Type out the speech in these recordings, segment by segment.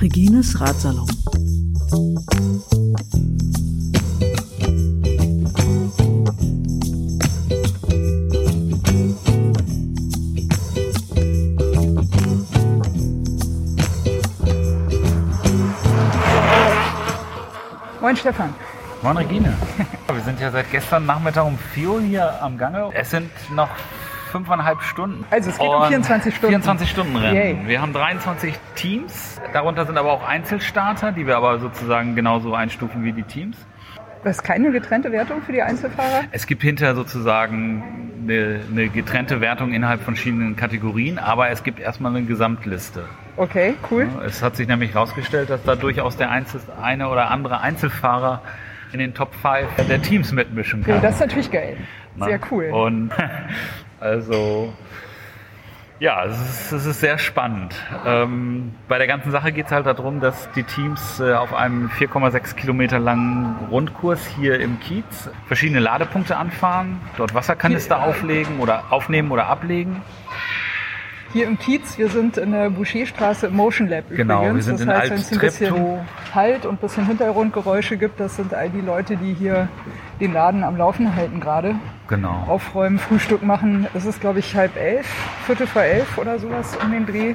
Regines Ratsalon. Moin Stefan. Moin Regine. Sind ja seit gestern Nachmittag um 4 Uhr hier am Gange. Es sind noch fünfeinhalb Stunden. Also es geht um Und 24 Stunden. 24 Stunden Rennen. Yay. Wir haben 23 Teams. Darunter sind aber auch Einzelstarter, die wir aber sozusagen genauso einstufen wie die Teams. Das ist keine getrennte Wertung für die Einzelfahrer? Es gibt hinterher sozusagen eine, eine getrennte Wertung innerhalb von verschiedenen Kategorien, aber es gibt erstmal eine Gesamtliste. Okay, cool. Es hat sich nämlich herausgestellt, dass da durchaus der Einzel eine oder andere Einzelfahrer in den Top 5 der Teams mitmischen kann. Ja, das ist natürlich geil. Na, Sehr cool. Und also, ja, es ist, es ist sehr spannend. Ähm, bei der ganzen Sache geht es halt darum, dass die Teams äh, auf einem 4,6 Kilometer langen Rundkurs hier im Kiez verschiedene Ladepunkte anfahren, dort Wasserkanister auflegen oder aufnehmen oder ablegen. Hier im Kiez, wir sind in der Boucherstraße im Motion Lab Genau, übrigens. wir sind das in heißt, wenn es ein bisschen. Halt und ein bisschen Hintergrundgeräusche gibt, das sind all die Leute, die hier den Laden am Laufen halten gerade. Genau. Aufräumen, Frühstück machen. Es ist, glaube ich, halb elf, Viertel vor elf oder sowas um den Dreh.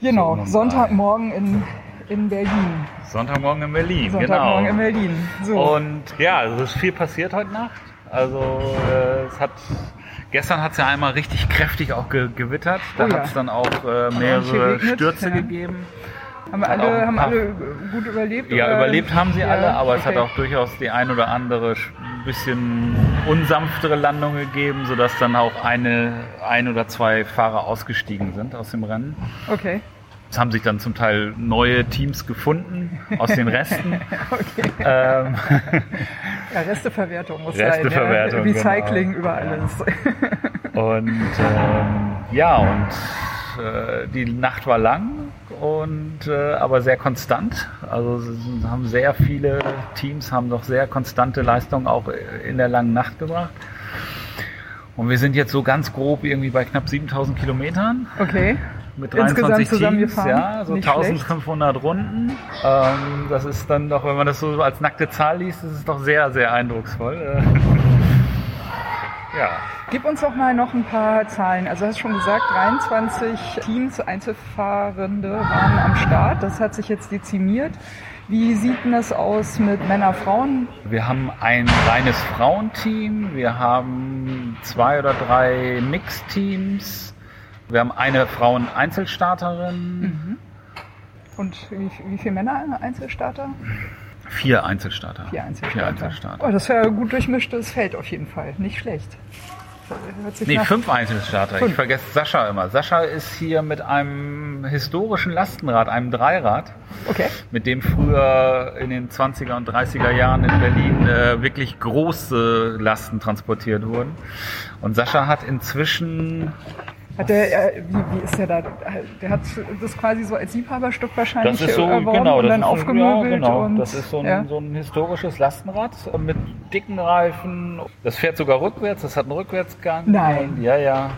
Genau, So. Sonntagmorgen in, in Berlin. Sonntagmorgen in Berlin, Sonntagmorgen in genau. Berlin. So. Und ja, also es ist viel passiert heute Nacht. Also äh, es hat gestern hat es ja einmal richtig kräftig auch ge gewittert. Da Oh ja. hat es dann auch äh, mehrere Stürze ja. gegeben. haben alle, haben alle gut überlebt? Ja, oder? überlebt haben sie Ja, alle, aber es hat okay. auch durchaus die ein oder andere bisschen unsanftere Landung gegeben, sodass dann auch eine, ein oder zwei Fahrer ausgestiegen sind aus dem Rennen. Okay. Es haben sich dann zum Teil neue Teams gefunden aus den Resten. okay. ähm, Ja, Resteverwertung muss Resteverwertung, sein. Ja. Recycling genau. über alles. Und ähm, ja, und äh, die Nacht war lang und äh, aber sehr konstant. Also haben sehr viele Teams haben doch sehr konstante Leistungen auch in der langen Nacht gebracht. Und wir sind jetzt so ganz grob irgendwie bei knapp 7000 Kilometern Okay. Mit Insgesamt 23 Teams, ja, so Nicht 1500 Runden. Ähm, das ist dann doch, wenn man das so als nackte Zahl liest, ist es doch sehr, sehr eindrucksvoll. Äh, ja. Gib uns doch mal noch ein paar Zahlen. Also du hast schon gesagt, 23 Teams, Einzelfahrende waren am Start. Das hat sich jetzt dezimiert. Wie sieht denn das aus mit Männer, Frauen? Wir haben ein reines Frauenteam, wir haben zwei oder drei Mixteams, wir haben eine Frauen-Einzelstarterin, Und wie, wie viele Männer Einzelstarter? vier Einzelstarter. Vier Einzelstarter. Vier Einzelstarter. Oh, das wäre ein gut durchmischtes Feld auf jeden Fall. Nicht schlecht. Nee, nach- fünf Einzelstarter. Fünf. Ich vergesse Sascha immer. Sascha ist hier mit einem historischen Lastenrad, einem Dreirad, Okay. mit dem früher in den 20er und 30er Jahren in Berlin äh, wirklich große Lasten transportiert wurden. Und Sascha hat inzwischen Hat der, äh, wie, wie ist der da? Der hat das quasi so als Liebhaberstück wahrscheinlich Das ist so, erworben genau, und das dann ist so, aufgemöbelt. Ja, genau. und, das ist so ein, ja. so ein historisches Lastenrad mit dicken Reifen. Das fährt sogar rückwärts, das hat einen Rückwärtsgang. Nein. Und, ja, ja.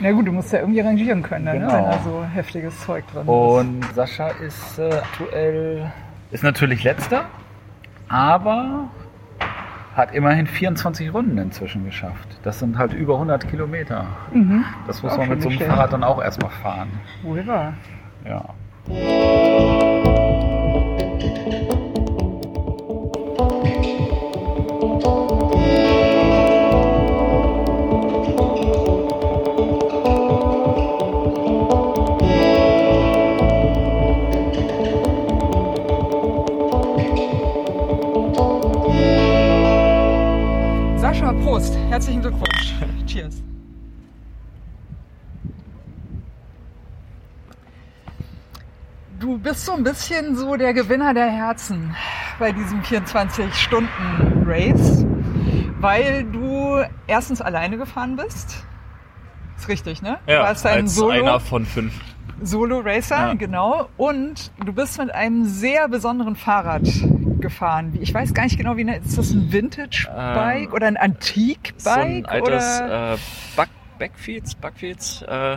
Na gut, du musst ja irgendwie rangieren können, ne, Genau. wenn da so heftiges Zeug drin ist. Und Sascha ist äh, aktuell, ist natürlich letzter, aber hat immerhin 24 Runden inzwischen geschafft. Das sind halt über 100 Kilometer. Das muss man mit so einem Fahrrad dann auch erstmal fahren. Wohl wahr. Ja. So ein bisschen so der Gewinner der Herzen bei diesem 24-Stunden-Race, weil du erstens alleine gefahren bist. Ist richtig, ne? du warst ein als Solo. einer von fünf. Solo-Racer, Ja. genau. Und du bist mit einem sehr besonderen Fahrrad gefahren. Ich weiß gar nicht genau, wie ist das ein Vintage-Bike Ähm, oder ein So ein Antique-Bike? altes oder? äh, Back Backfeeds, Backfeeds äh,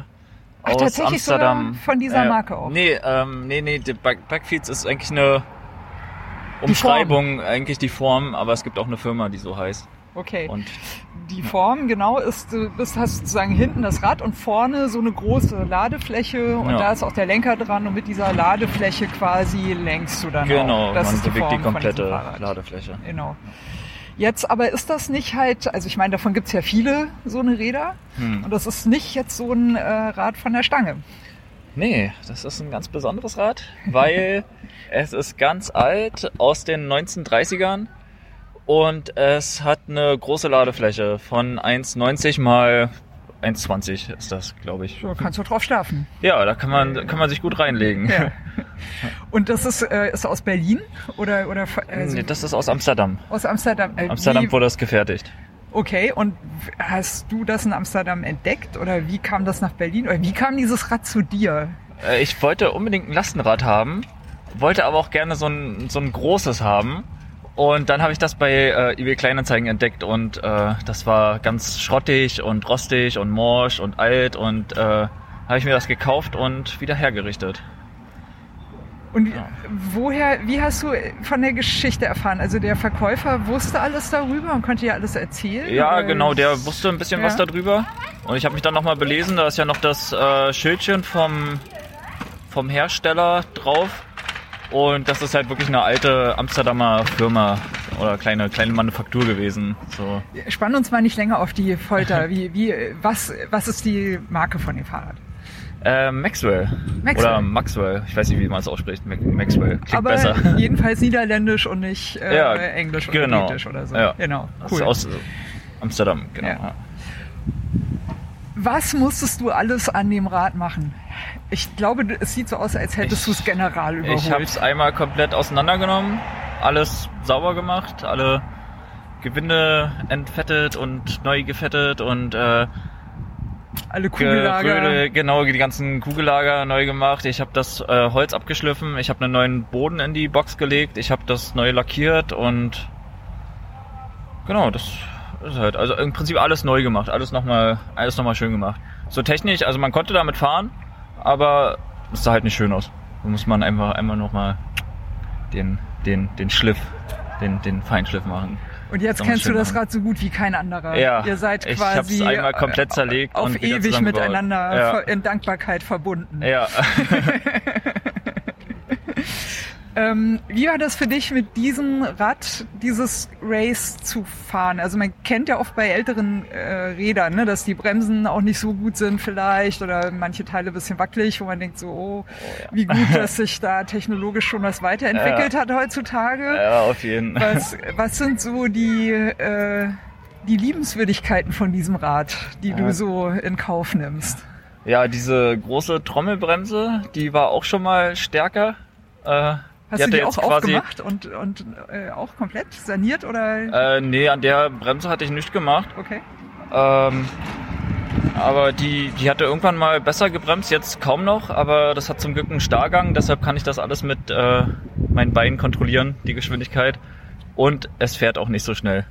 Ach, aus tatsächlich Amsterdam. von dieser Marke auch? Nee, ähm, nee, nee, die Back Backfeeds ist eigentlich eine Umschreibung, eigentlich die Form, aber es gibt auch eine Firma, die so heißt. Okay. Und Die Form genau ist, du bist, hast sozusagen hinten das Rad und vorne so eine große Ladefläche und Ja. da ist auch der Lenker dran und mit dieser Ladefläche quasi lenkst du dann genau, auch. Das man ist die bewegt die Form diesem komplette. Ladefläche. Genau. Jetzt aber ist das nicht halt, also ich meine, davon gibt's ja viele so eine Räder Hm. und das ist nicht jetzt so ein äh, Rad von der Stange. Nee, das ist ein ganz besonderes Rad, weil es ist ganz alt aus den 1930ern und es hat eine große Ladefläche von 1,90 mal 1,20 ist das, glaube ich. So kannst du drauf schlafen. Ja, da kann man, kann man sich gut reinlegen. Ja. Und das ist, äh, ist aus Berlin oder, oder also Nee, das ist aus Amsterdam. aus Amsterdam? Äh, Amsterdam wie, wurde das gefertigt. Okay, und hast du das in Amsterdam entdeckt oder wie kam das nach Berlin oder wie kam dieses Rad zu dir? Äh, Ich wollte unbedingt ein Lastenrad haben, wollte aber auch gerne so ein, so ein großes haben. Und dann habe ich das bei äh, eBay Kleinanzeigen entdeckt und äh, das war ganz schrottig und rostig und morsch und alt und äh, habe ich mir das gekauft und wieder hergerichtet. Und Ja. woher, wie hast du von der Geschichte erfahren? Also der Verkäufer wusste alles darüber und konnte dir alles erzählen? Ja, genau, der wusste ein bisschen Ja. was darüber. Und ich habe mich dann nochmal belesen, da ist ja noch das äh, Schildchen vom, vom Hersteller drauf. Und das ist halt wirklich eine alte Amsterdamer Firma oder kleine, kleine Manufaktur gewesen. So. Spann uns mal nicht länger auf die Folter. Wie, wie, was, was ist die Marke von dem Fahrrad? Äh, Maxwell. Maxwell. Oder Maxwell. Ich weiß nicht, wie man es ausspricht. Maxwell. Klingt Aber besser. jedenfalls niederländisch und nicht äh, Ja, englisch oder genau. britisch oder so. Ja. Genau, cool. aus Amsterdam, genau. Ja. Was musstest du alles an dem Rad machen? Ich glaube, es sieht so aus, als hättest du es general überholt. Ich habe es einmal komplett auseinandergenommen, alles sauber gemacht, alle Gewinde entfettet und neu gefettet und äh, Alle Kugellager. Geröde, genau die ganzen Kugellager neu gemacht. Ich habe das äh, Holz abgeschliffen, ich habe einen neuen Boden in die Box gelegt, ich habe das neu lackiert und genau das ist halt also im Prinzip alles neu gemacht, alles nochmal alles noch mal schön gemacht. So technisch, also man konnte damit fahren, aber es sah halt nicht schön aus. Da muss man einfach einmal nochmal den den den Schliff, den den Feinschliff machen. Und jetzt kennst du das. Rad so gut wie kein anderer. Ja, Ihr seid ich quasi hab's einmal komplett äh, zerlegt auf und ewig miteinander Ja. in Dankbarkeit verbunden. Ja. Ähm, wie war das für dich mit diesem Rad, dieses Race zu fahren? Also man kennt ja oft bei älteren äh, Rädern, ne, dass die Bremsen auch nicht so gut sind vielleicht oder manche Teile ein bisschen wackelig, wo man denkt so, oh, wie gut, dass sich da technologisch schon was weiterentwickelt hat heutzutage. ja, auf jeden Fall. Was, was sind so die, äh, die Liebenswürdigkeiten von diesem Rad, die du Ja. so in Kauf nimmst? Ja, diese große Trommelbremse, die war auch schon mal stärker. Äh, Hast du die auch aufgemacht und, und äh, auch komplett saniert oder? Äh, nee, an der Bremse hatte ich nichts gemacht. Okay. Ähm, aber die, die hatte irgendwann mal besser gebremst, jetzt kaum noch, aber das hat zum Glück einen Starrgang, deshalb kann ich das alles mit äh, meinen Beinen kontrollieren, die Geschwindigkeit. Und es fährt auch nicht so schnell.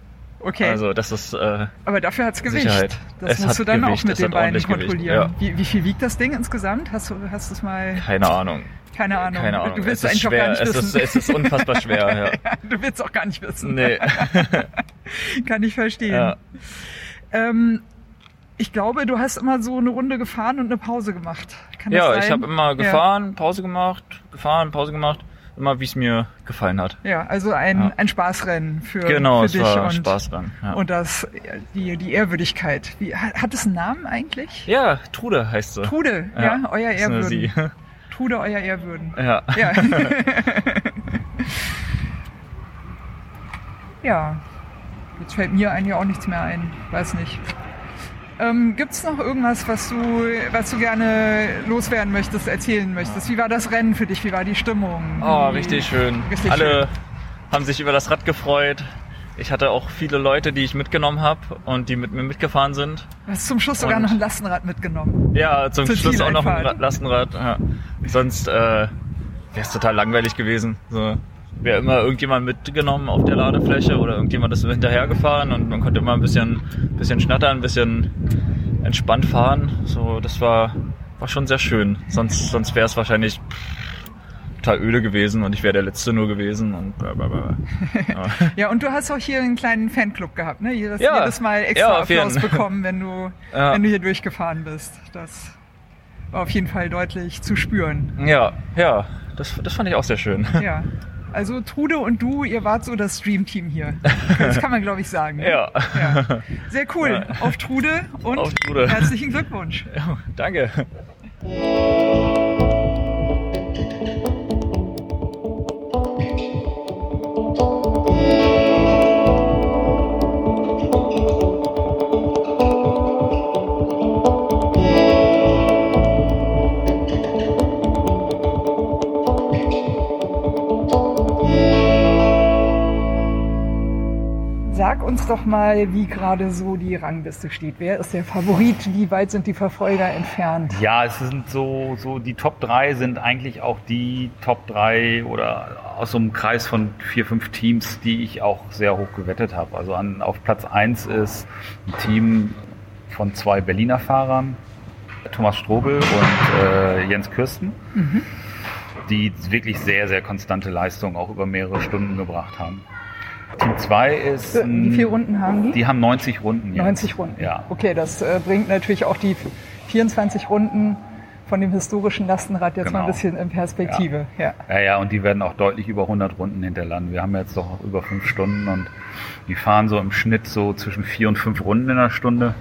Okay. Also das ist äh, Aber dafür hat's Gewicht. Sicherheit. Das Es musst du dann Gewicht, auch mit es den Beinen kontrollieren. ja. Wie, wie viel wiegt das Ding insgesamt? Hast du hast es mal? keine Ahnung. Keine Ahnung. Keine Ahnung. Du willst es ist eigentlich auch gar schwer. nicht es wissen. Ist, es ist unfassbar schwer, ja. du willst auch gar nicht wissen. Nee. Kann ich verstehen. Ja. Ähm, ich glaube, du hast immer so eine Runde gefahren und eine Pause gemacht. Kann das Ja, ich habe immer gefahren, Pause gemacht, gefahren, Pause gemacht, immer wie es mir gefallen hat. Ja, ja also ein, Ja. ein Spaßrennen für, Genau, für dich war und, Spaß dran. Ja. und das die die Ehrwürdigkeit. Wie hat, hat es einen Namen eigentlich? ja, Trude heißt sie. Trude, ja, euer ist eine Ehrwürden. Trude, euer Ehrwürden. Ja. Ja. ja. Jetzt fällt mir eigentlich auch nichts mehr ein. Weiß nicht. Ähm, Gibt es noch irgendwas, was du, was du gerne loswerden möchtest, erzählen möchtest? Wie war das Rennen für dich? Wie war die Stimmung? Oh, Wie- richtig schön. Richtig Alle haben sich über das Rad gefreut. Ich hatte auch viele Leute, die ich mitgenommen habe und die mit mir mitgefahren sind. Du hast zum Schluss sogar Und- noch ein Lastenrad mitgenommen. Ja, zum Zur Schluss auch noch ein Lastenrad. Ja. Sonst äh, wäre es total langweilig gewesen. So, wer immer irgendjemand mitgenommen auf der Ladefläche oder irgendjemand ist hinterhergefahren und man konnte immer ein bisschen, bisschen schnattern, ein bisschen entspannt fahren. So, das war, war schon sehr schön. Sonst, sonst wäre es wahrscheinlich total öde gewesen und ich wäre der Letzte nur gewesen und bla bla bla. Ja. ja, und du hast auch hier einen kleinen Fanclub gehabt, ne? Jedes, Ja. jedes Mal Ja, extra jeden. Applaus bekommen, wenn du, Ja. wenn du hier durchgefahren bist. Das war auf jeden Fall deutlich zu spüren. Ja, ja, das, das fand ich auch sehr schön. Ja. Also Trude und du, ihr wart so das Stream-Team hier. Das kann man, glaube ich, sagen. ne? Ja. ja. Sehr cool. Auf Trude und Auf Trude. herzlichen Glückwunsch. Ja, danke. Uns doch mal, wie gerade so die Rangliste steht. Wer ist der Favorit? Wie weit sind die Verfolger entfernt? Ja, es sind so, so die Top 3 sind eigentlich auch die Top 3 oder aus so einem Kreis von vier, fünf Teams, die ich auch sehr hoch gewettet habe. Also an, auf Platz 1 ist ein Team von zwei Berliner Fahrern, Thomas Strobel und äh, Jens Kürsten, die wirklich sehr, sehr konstante Leistungen auch über mehrere Stunden gebracht haben. Team 2 ist... Wie viele Runden haben die? Die haben 90 Runden. jetzt. 90 Runden. Ja. Okay, das äh, bringt natürlich auch die 24 Runden von dem historischen Lastenrad jetzt mal ein Genau. bisschen in Perspektive. Ja. Ja, ja, und die werden auch deutlich über 100 Runden hinterlanden. Wir haben jetzt doch über fünf Stunden und die fahren so im Schnitt so zwischen vier und fünf Runden in der Stunde.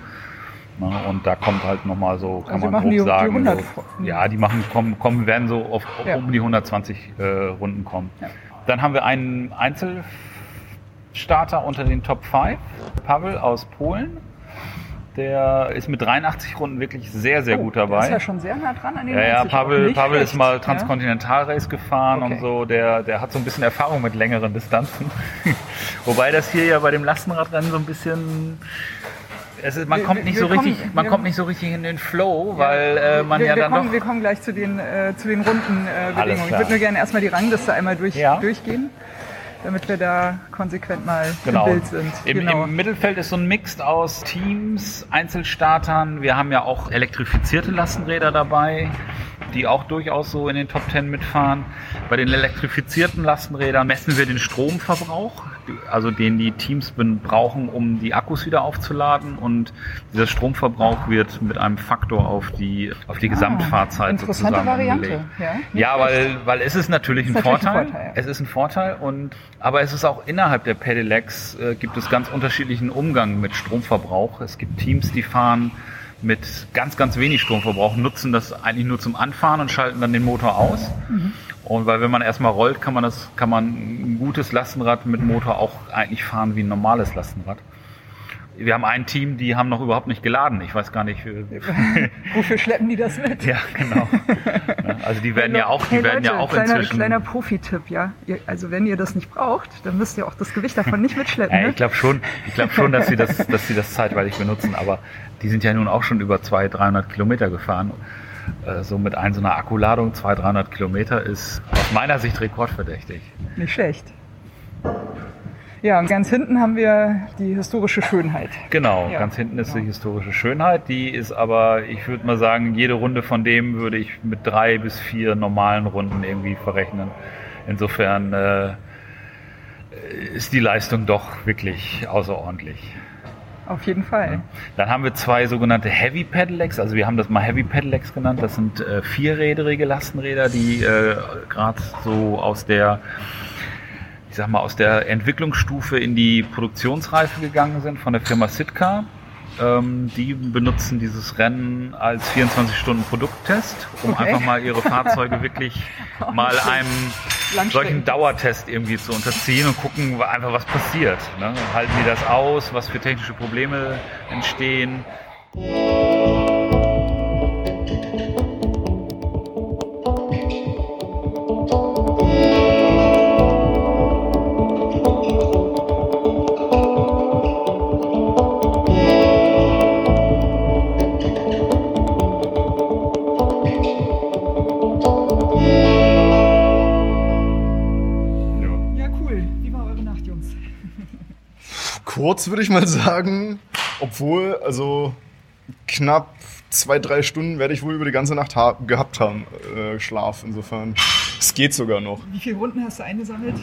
Na, und da kommt halt nochmal so, kann Also man grob die- die sagen, 100 so, ja, die machen, kommen, kommen, werden so auf Ja. um die 120 äh, Runden kommen. Ja. Dann haben wir einen Einzelstarter unter den Top 5, Pavel aus Polen. Der ist mit 83 Runden wirklich sehr, sehr Oh, gut Der dabei. ist ja schon sehr nah dran an den Ja, ja, 90. Pavel, Pavel ist mal ja. Transkontinentalrace gefahren Okay. und so. Der, der hat so ein bisschen Erfahrung mit längeren Distanzen. Wobei das hier ja bei dem Lastenradrennen so ein bisschen. Es ist, man Wir- kommt nicht so richtig, kommen- man wir- kommt nicht so richtig in den Flow, weil äh, man wir, ja wir dann kommen, doch. Wir kommen gleich zu den, äh, zu den Rundenbedingungen. Äh, Alles ich würde nur gerne erstmal die Rangliste einmal durch, Ja. durchgehen, damit wir da konsequent mal Genau. im Bild sind. Im, genau. Im Mittelfeld ist so ein Mix aus Teams, Einzelstartern. Wir haben ja auch elektrifizierte Lastenräder dabei, die auch durchaus so in den Top Ten mitfahren. Bei den elektrifizierten Lastenrädern messen wir den Stromverbrauch, also den die Teams brauchen, um die Akkus wieder aufzuladen. Und dieser Stromverbrauch wird mit einem Faktor auf die, auf die Gesamtfahrzeit Ah, interessante sozusagen Variante, umgelegt. ja. Ja, weil, weil es ist natürlich ein Ist natürlich ein Vorteil. Vorteil, ja. Es ist ein Vorteil und aber es ist auch innerhalb der Pedelecs äh, gibt es ganz unterschiedlichen Umgang mit Stromverbrauch. Es gibt Teams, die fahren mit ganz, ganz wenig Stromverbrauch, nutzen das eigentlich nur zum Anfahren und schalten dann den Motor aus. Mhm. Und weil wenn man erstmal rollt, kann man das, kann man ein gutes Lastenrad mit Motor auch eigentlich fahren wie ein normales Lastenrad. Wir haben ein Team, die haben noch überhaupt nicht geladen. Ich weiß gar nicht. äh, Wofür schleppen die das mit? ja, genau. Also die werden ja auch, die hey werden Leute, ja auch kleiner, inzwischen. kleiner Profi-Tipp, ja. Also wenn ihr das nicht braucht, dann müsst ihr auch das Gewicht davon nicht mitschleppen. Ja, ne? ich glaube schon, ich glaube schon, dass sie das, dass sie das zeitweilig benutzen, aber die sind ja nun auch schon über 200, 300 Kilometer gefahren. Äh, So mit ein, so einer Akkuladung 200, 300 Kilometer ist aus meiner Sicht rekordverdächtig. Nicht schlecht. Ja, und ganz hinten haben wir die historische Schönheit. Genau, Ja, ganz hinten ist genau. die historische Schönheit. Die ist aber, ich würde mal sagen, jede Runde von dem würde ich mit drei bis vier normalen Runden irgendwie verrechnen. Insofern äh, ist die Leistung doch wirklich außerordentlich. Auf jeden Fall. Dann haben wir zwei sogenannte Heavy Pedelecs, also wir haben das mal Heavy Pedelecs genannt. Das sind äh, vierräderige Lastenräder, die äh, gerade so aus der, ich sag mal, aus der Entwicklungsstufe in die Produktionsreife gegangen sind von der Firma Sitka. Ähm, die benutzen dieses Rennen als 24-Stunden-Produkttest, um Okay. einfach mal ihre Fahrzeuge wirklich mal einem solchen Dauertest irgendwie zu unterziehen und gucken einfach, was passiert. Ne? Halten die das aus? Was für technische Probleme entstehen? Kurz würde ich mal sagen, obwohl, also knapp zwei, drei Stunden werde ich wohl über die ganze Nacht ha gehabt haben, äh, Schlaf. Insofern, es geht sogar noch. Wie viele Runden hast du eingesammelt?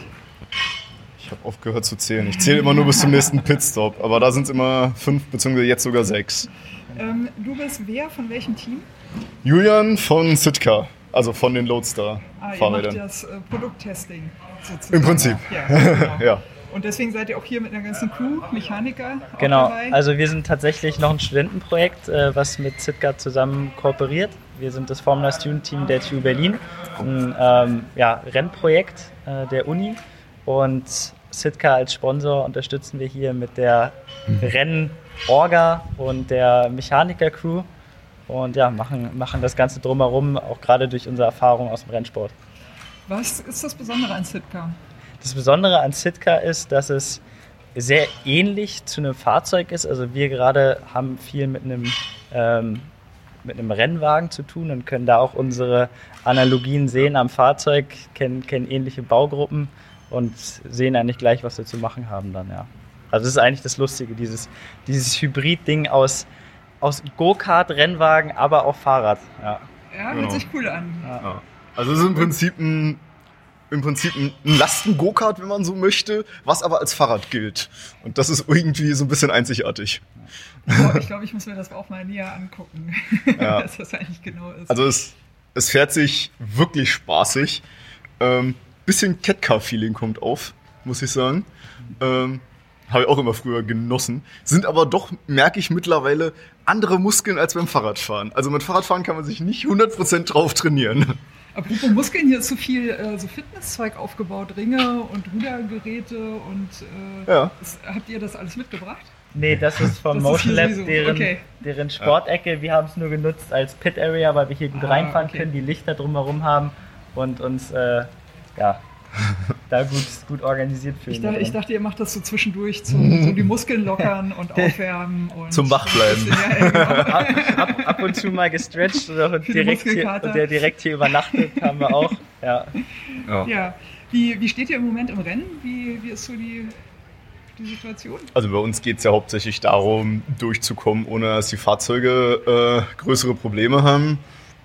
Ich habe aufgehört zu zählen. Ich zähle immer nur bis zum nächsten Pitstop, aber da sind es immer fünf, beziehungsweise jetzt sogar sechs. Ähm, du bist wer von welchem Team? Julian von Sitka, also von den Ah, ihr macht das äh, Produkttesting sozusagen. Im Prinzip. Ja, genau. Ja. Und deswegen seid ihr auch hier mit einer ganzen Crew, Mechaniker Genau, dabei. also wir sind tatsächlich noch ein Studentenprojekt, äh, was mit Sitka zusammen kooperiert. Wir sind das Formula Student Team der TU Berlin, ein ähm, ja, Rennprojekt äh, der Uni und Sitka als Sponsor unterstützen wir hier mit der Rennorga und der Mechaniker-Crew und ja, machen, machen das Ganze drumherum, auch gerade durch unsere Erfahrung aus dem Rennsport. Was ist das Besondere an Sitka? Das Besondere an Sitka ist, dass es sehr ähnlich zu einem Fahrzeug ist. Also wir gerade haben viel mit einem, ähm, mit einem Rennwagen zu tun und können da auch unsere Analogien sehen am Fahrzeug, kennen, kennen ähnliche Baugruppen und sehen eigentlich gleich, was wir zu machen haben dann, ja. Also das ist eigentlich das Lustige, dieses, dieses Hybrid-Ding aus, aus Go-Kart, Rennwagen, aber auch Fahrrad. Ja. Ja, hört Genau. sich cool an. Ja. Also es ist im Prinzip ein, im Prinzip ein Lasten-Go-Kart, wenn man so möchte, was aber als Fahrrad gilt. Und das ist irgendwie so ein bisschen einzigartig. Oh, ich glaube, ich muss mir das auch mal näher angucken, Ja. was das eigentlich genau ist. Also es, es fährt sich wirklich spaßig. Ähm, bisschen Catcar-Feeling kommt auf, muss ich sagen. Ähm, Habe ich auch immer früher genossen. Sind aber doch, merke ich mittlerweile, andere Muskeln als beim Fahrradfahren. Also mit Fahrradfahren kann man sich nicht 100% drauf trainieren. Apropos Muskeln, hier ist so viel äh, so Fitnesszeug aufgebaut, Ringe und Rudergeräte und äh, Ja. ist, habt ihr das alles mitgebracht? Nee, das ist vom Das Motion Lab, sowieso- deren, okay. deren Sportecke. Wir haben es nur genutzt als Pit Area, weil wir hier gut Ah, reinfahren okay. können, die Lichter drumherum haben und uns äh, ja, da gut, gut organisiert fühlen. Ich, dachte, ich dachte, ihr macht das so zwischendurch zum, zum die Muskeln lockern und aufwärmen. Und Zum Wachbleiben. Ja, ja, genau. ab, ab und zu mal gestretcht oder direkt hier, und der direkt hier übernachtet haben wir auch. Ja. ja. Wie, wie steht ihr im Moment im Rennen? Wie, wie ist so die, die Situation? Also bei uns geht es ja hauptsächlich darum, durchzukommen, ohne dass die Fahrzeuge äh, größere Probleme haben.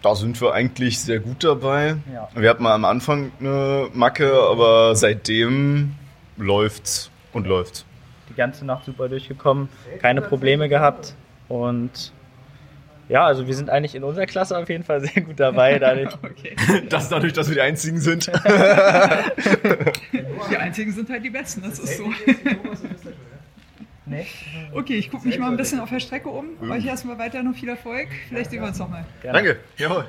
Da sind wir eigentlich sehr gut dabei. Ja. Wir hatten mal am Anfang eine Macke, aber seitdem läuft's und läuft's. Die ganze Nacht super durchgekommen, keine Probleme gehabt und ja, also wir sind eigentlich in unserer Klasse auf jeden Fall sehr gut dabei. Dadurch, Okay. Das dadurch, dass wir die Einzigen sind. Die einzigen sind halt die Besten, das ist so. nee, Okay, ich gucke mich mal ein bisschen auf der Strecke um. Euch erstmal weiter noch viel Erfolg. Vielleicht sehen wir uns nochmal. Danke. Jawohl.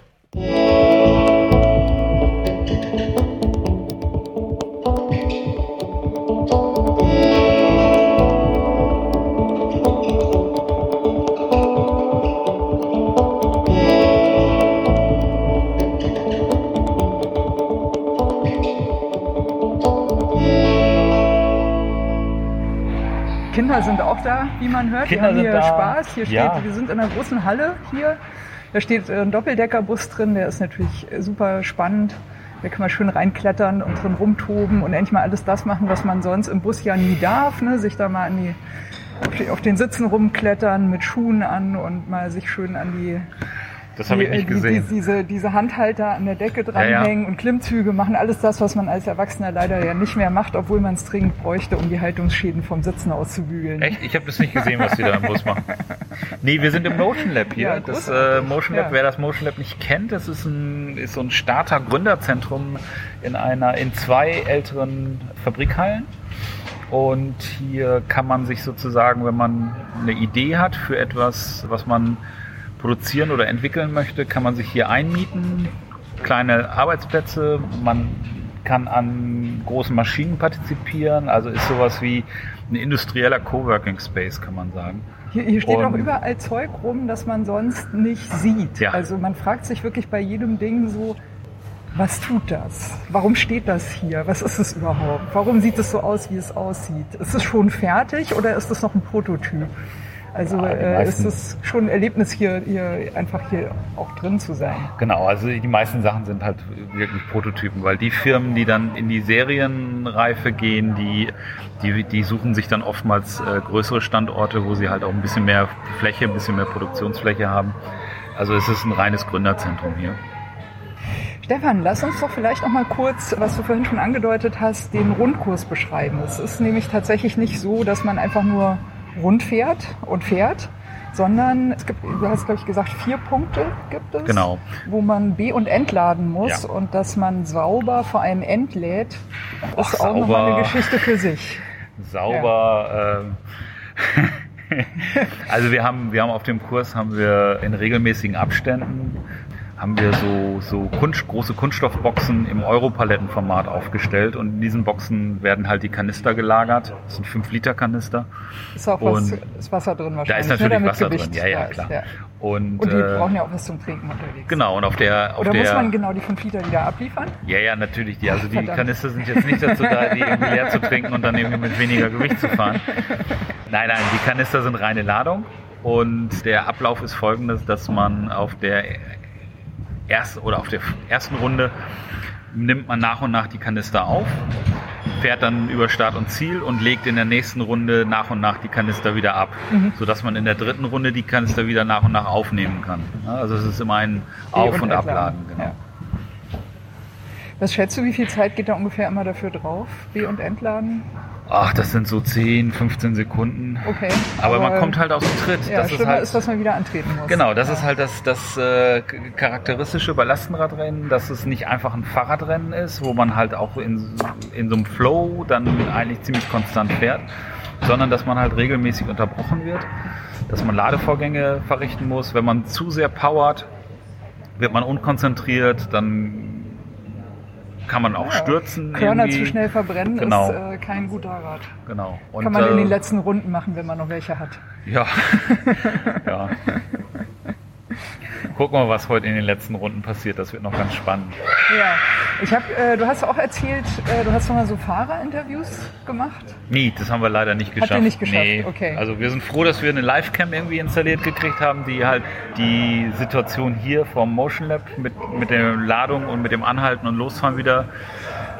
Da, wie man hört. Kinder wir haben hier da. Spaß. Hier steht, Ja. wir sind in einer großen Halle hier. Da steht äh, ein Doppeldeckerbus drin, der ist natürlich äh, super spannend. Da kann man schön reinklettern und drin rumtoben und endlich mal alles das machen, was man sonst im Bus ja nie darf. Ne? Sich da mal an die, auf den Sitzen rumklettern mit Schuhen an und mal sich schön an die, Das habe ich äh, nicht die, gesehen. Die, diese, diese Handhalter an der Decke dranhängen und Klimmzüge machen. Alles das, was man als Erwachsener leider ja nicht mehr macht, obwohl man es dringend bräuchte, um die Haltungsschäden vom Sitzen auszubügeln. Echt? Ich habe das nicht gesehen, was die da im Bus machen. Nee, wir sind im Motion Lab hier. Ja, das äh. Motion Lab, Ja. wer das Motion Lab nicht kennt, das ist, ein, ist so ein Starter-Gründerzentrum in einer, in zwei älteren Fabrikhallen. Und hier kann man sich sozusagen, wenn man eine Idee hat für etwas, was man produzieren oder entwickeln möchte, kann man sich hier einmieten. Kleine Arbeitsplätze, man kann an großen Maschinen partizipieren, also ist sowas wie ein industrieller Coworking Space, kann man sagen. Hier, hier steht Und- auch überall Zeug rum, das man sonst nicht sieht. Ja. Also man fragt sich wirklich bei jedem Ding so, was tut das? Warum steht das hier? Was ist es überhaupt? Warum sieht es so aus, wie es aussieht? Ist es schon fertig oder ist es noch ein Prototyp? Also Ja, äh, ist meisten- es schon ein Erlebnis hier, hier einfach hier auch drin zu sein. Genau, also die meisten Sachen sind halt wirklich Prototypen, weil die Firmen, die dann in die Serienreife gehen, die, die, die suchen sich dann oftmals äh, größere Standorte, wo sie halt auch ein bisschen mehr Fläche, ein bisschen mehr Produktionsfläche haben. Also es ist ein reines Gründerzentrum hier. Stefan, lass uns doch vielleicht noch mal kurz, was du vorhin schon angedeutet hast, den Rundkurs beschreiben. Es ist nämlich tatsächlich nicht so, dass man einfach nur rund fährt und fährt, sondern es gibt, du hast glaube ich gesagt, vier Punkte gibt es, Genau. wo man B- und entladen muss Ja. und dass man sauber vor allem entlädt, ist Och, auch noch mal eine. Geschichte für sich. sauber. ähm, also wir haben, wir haben auf dem Kurs haben wir in regelmäßigen Abständen haben wir so, so Kunst, große Kunststoffboxen im Europalettenformat aufgestellt und in diesen Boxen werden halt die Kanister gelagert. Das sind 5 Liter Kanister. Ist auch was, ist Wasser drin Da wahrscheinlich. ist ne, natürlich Wasser Gewicht drin, ja, ja, da ist, klar. ja. Und, Und die äh, brauchen ja auch was zum Trinken unterwegs. genau, und auf der, auf Oder der muss man genau die 5 Liter wieder abliefern? Ja, ja, natürlich. Die, also die Verdammt. Kanister sind jetzt nicht dazu da, die irgendwie leer zu trinken und dann irgendwie mit weniger Gewicht zu fahren. Nein, nein, die Kanister sind reine Ladung. Und der Ablauf ist folgendes, dass man auf der ersten oder auf der ersten Runde nimmt man nach und nach die Kanister auf, fährt dann über Start und Ziel und legt in der nächsten Runde nach und nach die Kanister wieder ab, sodass man in der dritten Runde die Kanister wieder nach und nach aufnehmen kann. Also es ist immer ein Auf- und. Abladen. Genau. Ja. Was schätzt du, wie viel Zeit geht da ungefähr immer dafür drauf? B- und Entladen? Ach, das sind so 10, 15 Sekunden. Okay. Aber, man kommt halt aus dem Tritt. Ja, das ist halt, ist, dass man wieder antreten muss. genau, das ja. ist halt das, das äh, charakteristische bei Lastenradrennen, dass es nicht einfach ein Fahrradrennen ist, wo man halt auch in, in so einem Flow dann eigentlich ziemlich konstant fährt, sondern dass man halt regelmäßig unterbrochen wird, dass man Ladevorgänge verrichten muss. Wenn man zu sehr powert, wird man unkonzentriert, dann kann man auch Ja. stürzen. Körner irgendwie. zu schnell verbrennen Genau. ist äh, kein guter Rat. Genau. Und, Kann man in äh, den letzten Runden machen, wenn man noch welche hat. Ja. ja. Gucken wir, was heute in den letzten Runden passiert. Das wird noch ganz spannend. Ja. Ich hab, äh, du hast auch erzählt, äh, du hast noch mal so Fahrerinterviews gemacht. Nee, das haben wir leider nicht geschafft. ihr nicht geschafft? Nee. Okay. Also wir sind froh, dass wir eine Livecam irgendwie installiert gekriegt haben, die halt die Situation hier vom Motion Lab mit, mit der Ladung und mit dem Anhalten und Losfahren wieder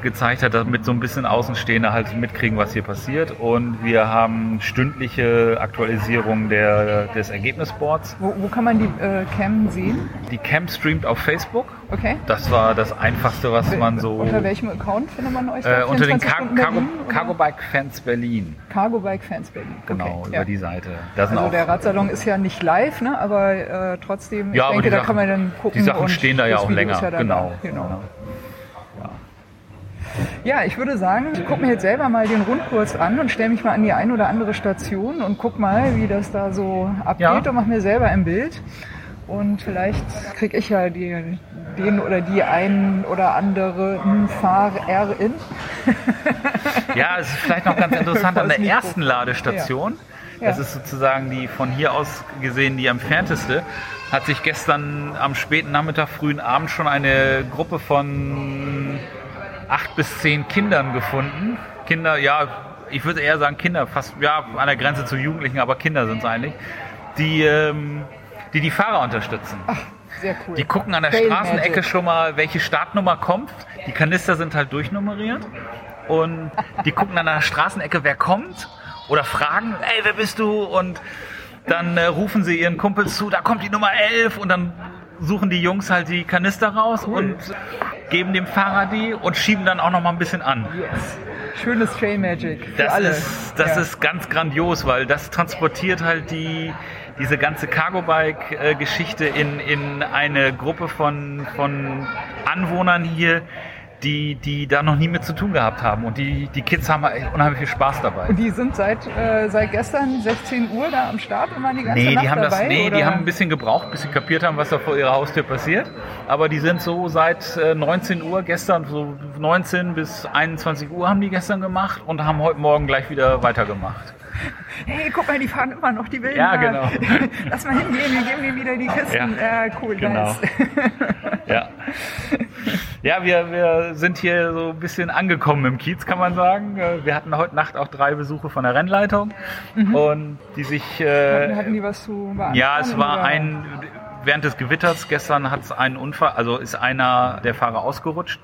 gezeigt hat, damit so ein bisschen Außenstehende halt mitkriegen, was hier passiert. Und wir haben stündliche Aktualisierung der, des Ergebnisboards. Wo, wo kann man die äh, Cam sehen? Die Cam streamt auf Facebook. Okay. Das war das Einfachste, was man so Unter welchem Account findet man euch äh, unter den 24 Car Cargo? Cargo Bike Fans Berlin. Cargo Bike Fans Berlin. Genau, okay, über ja. die Seite. Da Also der Radsalon ist ja nicht live, ne? aber äh, trotzdem, ja, ich denke, da Sachen, kann man dann gucken. Die Sachen stehen da ja auch länger. ja genau. Da. genau. Ja, ich würde sagen, ich gucke mir jetzt selber mal den Rundkurs an und stelle mich mal an die ein oder andere Station und guck mal, wie das da so abgeht Ja. und mache mir selber ein Bild. Und vielleicht kriege ich ja die, den oder die ein oder andere Fahrerin. Ja, es ist vielleicht noch ganz interessant an der ersten Ladestation. Ja. Das ist sozusagen die von hier aus gesehen die entfernteste. Hat sich gestern am späten Nachmittag, frühen Abend schon eine Gruppe von acht bis zehn Kindern gefunden. Kinder, ja, ich würde eher sagen Kinder, fast ja an der Grenze zu Jugendlichen, aber Kinder sind es eigentlich, die, ähm, die die Fahrer unterstützen. Sehr cool. Die gucken an der Fail Straßenecke Magic. schon mal, welche Startnummer kommt. Die Kanister sind halt durchnummeriert. Und die gucken an der Straßenecke, wer kommt. Oder fragen, ey, wer bist du? Und dann äh, rufen sie ihren Kumpels zu, da kommt die Nummer 11. Und dann suchen die Jungs halt die Kanister raus und geben dem Fahrer die und schieben dann auch noch mal ein bisschen an. Yes. Schönes Trail Magic. Das, alle. ist, das Ja. ist ganz grandios, weil das transportiert halt die, diese ganze Cargo-Bike-Geschichte in, in eine Gruppe von, von Anwohnern hier, die, die da noch nie mit zu tun gehabt haben. Und die, die Kids haben unheimlich viel Spaß dabei. Und die sind seit, äh, seit gestern 16 Uhr da am Start und waren die ganze Nee, Nacht die haben dabei? das, nee, die oder? haben ein bisschen gebraucht, bis sie kapiert haben, was da vor ihrer Haustür passiert. Aber die sind so seit äh, 19 Uhr gestern, so 19 bis 21 Uhr haben die gestern gemacht und haben heute Morgen gleich wieder weitergemacht. Hey, guck mal, die fahren immer noch, die Wilden. Ja, genau. Lass mal hingehen, wir geben dir wieder die Kisten. Ja, Ja, cool, genau. nice. Ja. Ja, wir, wir sind hier so ein bisschen angekommen im Kiez, kann man sagen. Äh, Wir hatten heute Nacht auch drei Besuche von der Rennleitung und die sich. Äh, Hatten die was zu beantworten? ja, es war oder? ein. Während des Gewitters gestern hat es einen Unfall, also ist einer der Fahrer ausgerutscht.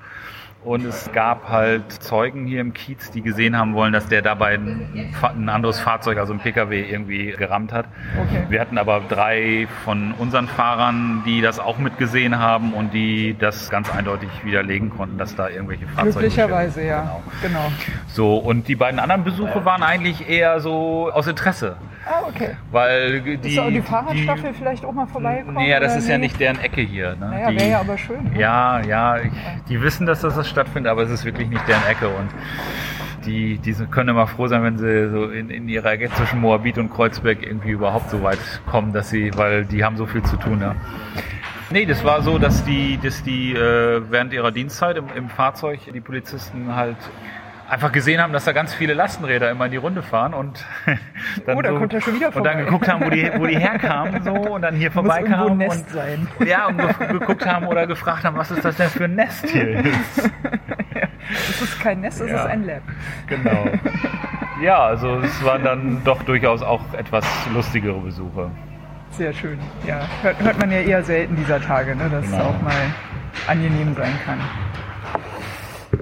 Und es gab halt Zeugen hier im Kiez, die gesehen haben wollen, dass der dabei ein, anderes Fahrzeug, also ein Pkw, irgendwie gerammt hat. Okay. Wir hatten aber drei von unseren Fahrern, die das auch mitgesehen haben und die das ganz eindeutig widerlegen konnten, dass da irgendwelche Fahrzeuge. Glücklicherweise, ja. Genau. Genau. So, und die beiden anderen Besuche waren eigentlich eher so aus Interesse. Ah, okay. Weil die. ist auch die Fahrradstaffel vielleicht auch mal vorbeigekommen? Nee, ja, das ist ja nee? nicht deren Ecke hier. Ne? Naja, die, wäre ja aber schön. ne? Ja, ja, ich, die wissen, dass das, das stattfindet, aber es ist wirklich nicht deren Ecke und die, die können immer froh sein, wenn sie so in, in ihrer Ecke zwischen Moabit und Kreuzberg irgendwie überhaupt so weit kommen, dass sie, weil die haben so viel zu tun, ja. Nee, das war so, dass die, dass die äh, während ihrer Dienstzeit im, im Fahrzeug die Polizisten halt einfach gesehen haben, dass da ganz viele Lastenräder immer in die Runde fahren und dann Oh, da so, kommt er schon wieder und dann vorbei. geguckt haben, wo die, wo die herkamen so und dann hier vorbeikamen ein Nest und sein. ja, und ge geguckt haben oder gefragt haben, was ist das denn für ein Nest hier ist. Es ist kein Nest, es Ja. ist ein Lab. Genau. Ja, also es waren dann doch durchaus auch etwas lustigere Besuche. Sehr schön. Ja, hört, hört man ja eher selten dieser Tage, ne, dass es Genau. auch mal angenehm sein kann.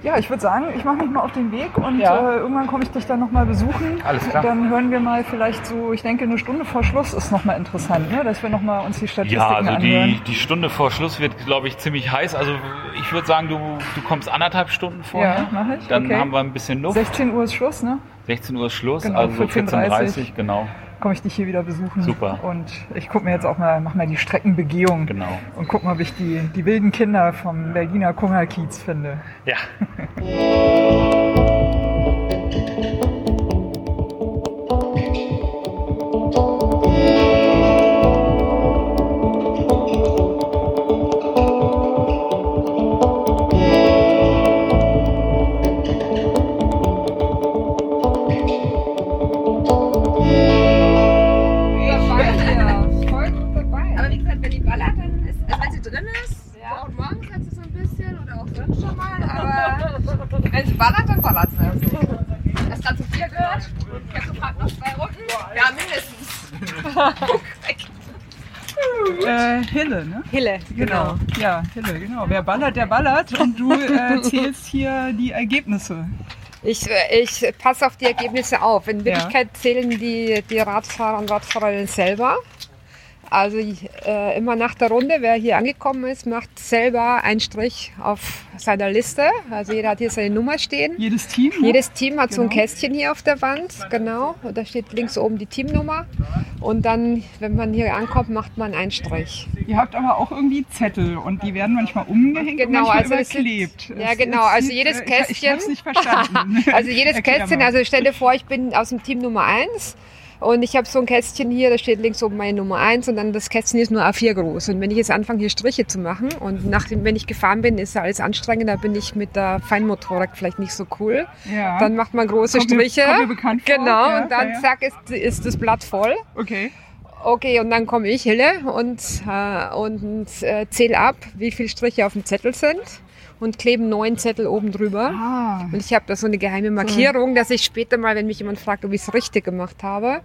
Ja, ich würde sagen, ich mache mich mal auf den Weg und Ja. äh, irgendwann komme ich dich dann nochmal besuchen. Alles klar. Dann hören wir mal vielleicht so, ich denke, eine Stunde vor Schluss ist nochmal interessant, ne? dass wir nochmal uns die Statistiken Ja, also die, anhören. die Stunde vor Schluss wird, glaube ich, ziemlich heiß. Also ich würde sagen, du, du kommst anderthalb Stunden vorher. Ja, mach ich, Dann okay. haben wir ein bisschen Luft. 16 Uhr ist Schluss, ne? 16 Uhr ist Schluss, Genau, also so 14:30 14.30 genau. Komme ich dich hier wieder besuchen. Super. Und ich gucke mir jetzt auch mal, mach mal die Streckenbegehung. Genau. Und guck mal, ob ich die, die wilden Kinder vom Berliner Kungerkiez finde. Ja. Hille? Hille, Genau. Ja, Hille, genau. Wer ballert, der ballert. Und du äh, zählst hier die Ergebnisse. Ich, äh, ich passe auf die Ergebnisse auf. In Ja. Wirklichkeit zählen die, die Radfahrer und Radfahrerinnen selber. Also äh, immer nach der Runde, wer hier angekommen ist, macht selber einen Strich auf seiner Liste. Also jeder hat hier seine Nummer stehen. Jedes Team? Ne? Jedes Team hat so ein Genau. Kästchen hier auf der Wand, genau. Und da steht links oben die Teamnummer. Und dann, wenn man hier ankommt, macht man einen Strich. Ihr habt aber auch irgendwie Zettel und die werden manchmal umgehängt Genau, und manchmal also es überklebt. ja, Es- genau, es also jedes äh, Ich, ich Kästchen- hab's nicht verstanden. Also jedes Erklär Kästchen, mal. also stell dir vor, ich bin aus dem Team Nummer 1 und ich habe so ein Kästchen hier, da steht links oben meine Nummer 1 und dann das Kästchen ist nur A4 groß. Und wenn ich jetzt anfange, hier Striche zu machen und nachdem, wenn ich gefahren bin, ist ja alles anstrengend, da bin ich mit der Feinmotorik vielleicht nicht so cool. ja. Dann macht man große Kommt mir- Striche. kommt mir bekannt vor, Genau, ja, und dann ja. zack ist, ist das Blatt voll. Okay. Okay, und dann komme ich, Hille, und, äh, und äh, zähle ab, wie viele Striche auf dem Zettel sind und klebe neun Zettel oben drüber. Ah, Und ich habe da so eine geheime Markierung, dass ich später mal, wenn mich jemand fragt, ob ich es richtig gemacht habe,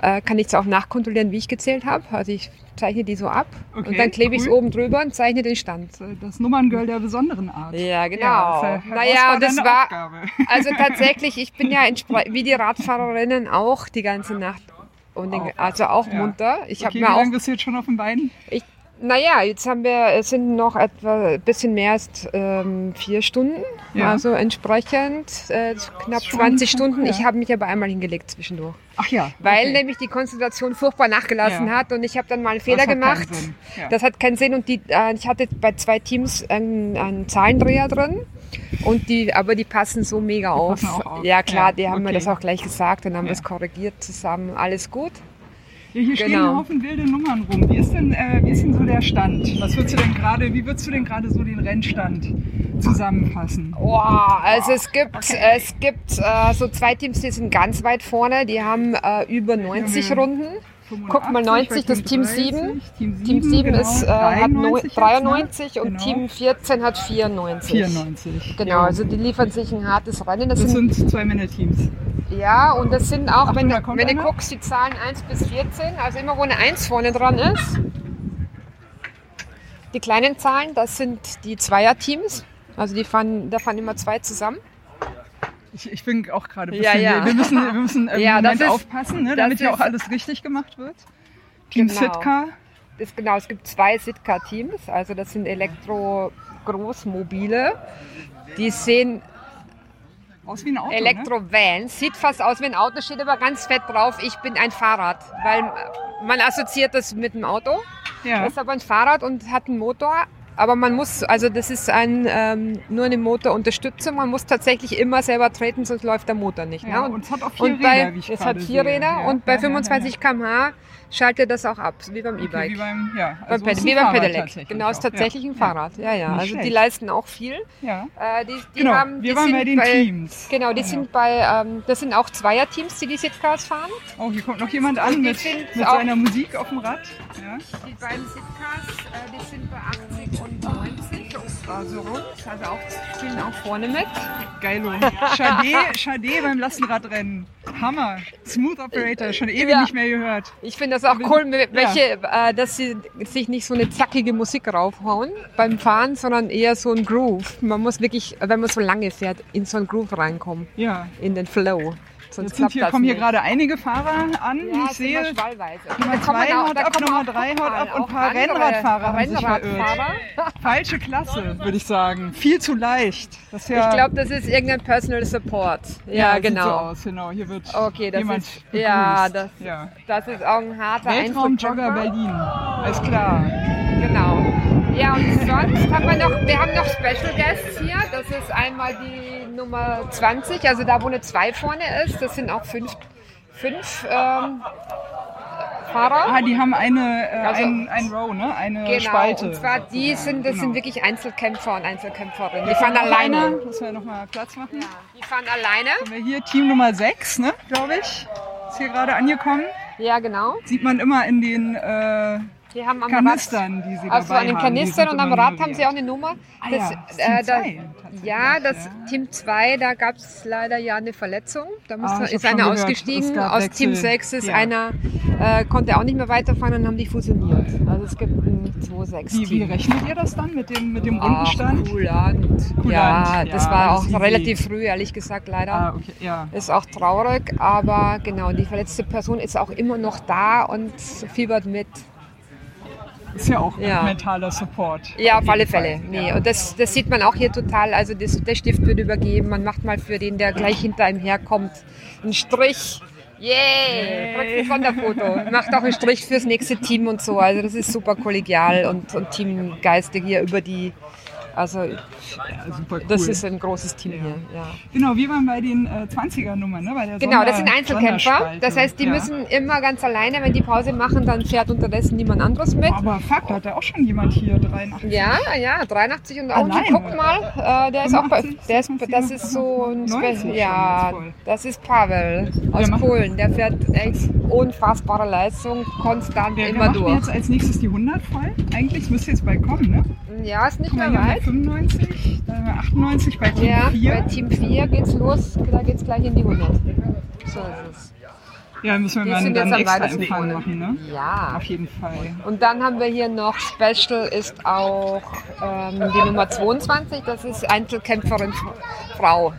äh, kann ich es auch nachkontrollieren, wie ich gezählt habe. Also ich zeichne die so ab Okay, und dann klebe ich es cool. oben drüber und zeichne den Stand. das Nummerngirl der besonderen Art. Ja, genau. Ja, das naja, und das war, Aufgabe. also tatsächlich, ich bin ja wie die Radfahrerinnen auch die ganze Nacht. Und den, also auch Ja. munter. Ich habe okay, mir wie auch lange bist du jetzt schon auf den Beinen? Ich, naja, jetzt haben wir, es sind noch etwa ein bisschen mehr als ähm, vier Stunden. Ja. Also entsprechend äh, knapp Schon- 20 Stunden. ja. Ich habe mich aber einmal hingelegt zwischendurch. Ach ja. Weil okay. nämlich die Konzentration furchtbar nachgelassen Ja. hat und ich habe dann mal einen Fehler keinen gemacht. Das hat keinen Sinn und die, äh, ich hatte bei zwei Teams einen, einen Zahlendreher drin. Und die, aber die passen so mega auf. passen auch auf. Ja klar, Ja, die haben mir okay. das auch gleich gesagt und haben Ja. das korrigiert zusammen. Alles gut. Ja, hier stehen Genau. ein Haufen wilde Nummern rum. Wie ist denn, äh, wie ist denn so der Stand? Was würdest du denn gerade, wie würdest du denn gerade so den Rennstand zusammenfassen? Wow, also es gibt, es gibt äh, so zwei Teams, die sind ganz weit vorne, die haben äh, über 90 Ja, wir- Runden. 85 guck mal 90, bei das Team 30, 7. Team Team 7 genau, ist, äh, hat neu- 93 jetzt, 93 ne? und Genau. Team 14 hat 94. 94. Genau, Ja. also die liefern sich ein hartes Rennen. Das, Das sind, sind zwei Männerteams. ja, und das sind auch, Achtung, wenn, du- wenn du guckst, die Zahlen 1 bis 14, also immer wo eine 1 vorne dran ist. Die kleinen Zahlen, das sind die Zweierteams. Also die fahren, da fahren immer zwei zusammen. Ich, ich bin auch gerade ein Ja, bisschen, ja. wir müssen, wir müssen im Ja, Moment ist- aufpassen, ne, damit ja ist- auch alles richtig gemacht wird. Team Genau. Sitka, Das, genau, es gibt zwei Sitka-Teams, also das sind Elektro-Großmobile. Die sehen aus wie ein Auto, ne? Elektro-Vans, sieht fast aus wie ein Auto, steht aber ganz fett drauf, ich bin ein Fahrrad, weil man assoziiert das mit dem Auto. Ja. Das ist aber ein Fahrrad und hat einen Motor. Aber man muss, also das ist ein, ähm, nur eine Motorunterstützung. Man muss tatsächlich immer selber treten, sonst läuft der Motor nicht. Ja, ne? und es hat auch vier und bei, Räder, wie ich es hat vier sehe. Räder Ja, und bei ja, ja, 25 km/h schaltet das auch ab, wie beim Okay, E-Bike. wie beim, ja, Beim also beim Fahrrad Pedelec. tatsächlich Genau, ist tatsächlich ein Fahrrad. Ja, ja. Nicht Also die schlecht. leisten auch viel. Ja. Äh, die, die Genau, haben, wir die waren sind bei den Teams. Genau, die sind bei, ähm, das sind auch Zweierteams, die die Sitcars fahren. Oh, hier kommt noch jemand an Die mit, mit seiner Musik auf dem Rad. Die beiden Sitcars, äh, die sind bei 80 und 90, also rund, also auch, spielen auch vorne mit. Geilo. Chade, Chade beim Lastenradrennen. Hammer. Smooth Operator, schon ewig Ja. nicht mehr gehört. Ich finde das auch cool, welche, äh, dass sie sich nicht so eine zackige Musik raufhauen beim Fahren, sondern eher so ein Groove. Man muss wirklich, wenn man so lange fährt, in so einen Groove reinkommen, Ja. in den Flow. Sonst Jetzt sind hier, kommen hier gerade einige Fahrer an. Ja, ich sehe. Nummer zwei haut ab, Nummer drei haut ab und ein paar Rennradfahrer haben sich Rennradfahrer. falsche Klasse, würde ich sagen. Viel zu leicht. Ja, Ich glaube, das ist irgendein Personal Support. Ja, sieht genau. So aus, genau. Hier wird Okay, das jemand ist- ja, das- ja. Das ist auch ein harter Weltraumjogger. Berlin. Alles klar. Genau. Ja, und sonst haben wir noch, wir haben noch Special Guests hier. Das ist einmal die Nummer 20, also da, wo eine 2 vorne ist. Das sind auch fünf, fünf ähm, Fahrer. Ah, die haben eine, äh, Also- ein, ein Row, ne? Eine Genau, Spalte. und zwar die sozusagen. sind, das Genau. sind wirklich Einzelkämpfer und Einzelkämpferinnen. Die fahren alleine. einer. Müssen wir nochmal Platz machen. Die fahren alleine. Haben wir hier Team Nummer 6, ne? Glaube ich. Ist hier gerade angekommen. Ja, genau. Sieht man immer in den äh, Die haben am Kanistern, die sie dabei Also an den. Kanistern und am Rad haben sie auch eine Nummer. Ah Das, ja, das äh, Team da, ja, das ja. Team 2, da gab es leider ja eine Verletzung. Da Ah, musste, ich ist einer ausgestiegen. Aus Wechsel. Team 6 ist Ja. einer, äh, konnte auch nicht mehr weiterfahren und haben die fusioniert. Also es gibt ein 2-6 Wie, wie rechnet ihr das dann mit dem, mit dem Ach, Rundenstand? Kulant. Ja, das war auch relativ früh, ehrlich gesagt, leider. Ah, okay, ja. Ist auch traurig, aber genau, die verletzte Person ist auch immer noch da und fiebert mit. Ist ja auch Ja. mentaler Support. Ja, auf alle. Fälle. Nee, Ja. und das, das sieht man auch hier total. Also das, der Stift wird übergeben. Man macht mal für den, der gleich hinter einem herkommt, einen Strich. Yeah! Kriegt ein Sonderfoto. Macht auch einen Strich fürs nächste Team und so. Also das ist super kollegial und, und Teamgeiste hier über die. Also Ja, super cool. das ist ein großes Team hier. Ja. genau, wir waren bei den äh, 20er-Nummern, ne? Bei der Genau, das sind Einzelkämpfer. Das heißt, die ja. müssen immer ganz alleine, wenn die Pause machen, dann fährt unterdessen niemand anderes mit. Aber fuck, da hat ja auch schon jemand hier 83. Ja, ja, 83 und auch guck mal, äh, der ist auch bei, 85, der ist, 96, das ist so ein 90 schon Spe ja, das ist Pavel aus Polen. Der fährt echt unfassbare Leistung, konstant immer durch. jetzt als nächstes die 100 voll? Eigentlich, müsste jetzt bald kommen, ne? Ja, ist nicht mehr weit. 95, dann haben wir 98 bei Team Ja, 4. bei Team 4 geht's los, da geht's gleich in die 100. So ist es. Ja, müssen wir mal sind dann jetzt am extra Empfang vorne. machen, ne? Ja. Auf jeden Fall. Und dann haben wir hier noch Special ist auch ähm, die Nummer 22, das ist Einzelkämpferin Frau.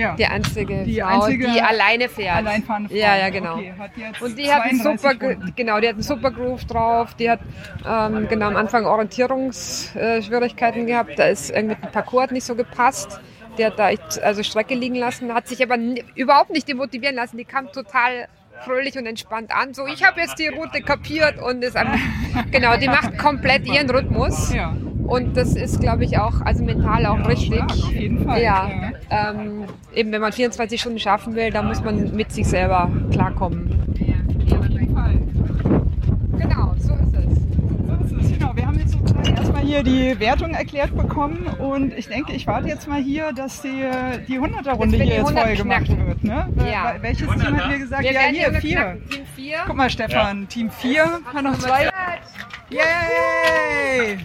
Ja. Die einzige Die Frau, einzige die alleine fährt. Alleinfahrende Frau. Ja, ja, genau. Okay, Und die hat einen 32 super, genau, die hat einen super Groove drauf. Die hat ähm, genau am Anfang Orientierungsschwierigkeiten gehabt. Da ist irgendwie mit dem Parcours nicht so gepasst. Die hat da echt, also Strecke liegen lassen, hat sich aber überhaupt nicht demotivieren lassen. Die kam total fröhlich und entspannt an. So, ich habe jetzt die Route kapiert und ist genau, die macht komplett ihren Rhythmus. Ja. Und das ist, glaube ich, auch, also mental auch richtig. stark, auf jeden Fall, Ja. Ähm, eben wenn man 24 Stunden schaffen will, dann muss man mit sich selber klarkommen. Auf jeden Fall. Genau, so ist es. So ist es, genau. Wir haben jetzt sozusagen erstmal hier die Wertung erklärt bekommen und ich denke, ich warte jetzt mal hier, dass die, die 100er-Runde Dass wir hier die jetzt 100 voll gemacht knacken. wird. Ne? Ja. Welches Team hat mir gesagt, Wir ja hier, hier vier. knacken. Team 4. Guck mal, Stefan, Team 4 hat noch zwei. Yay!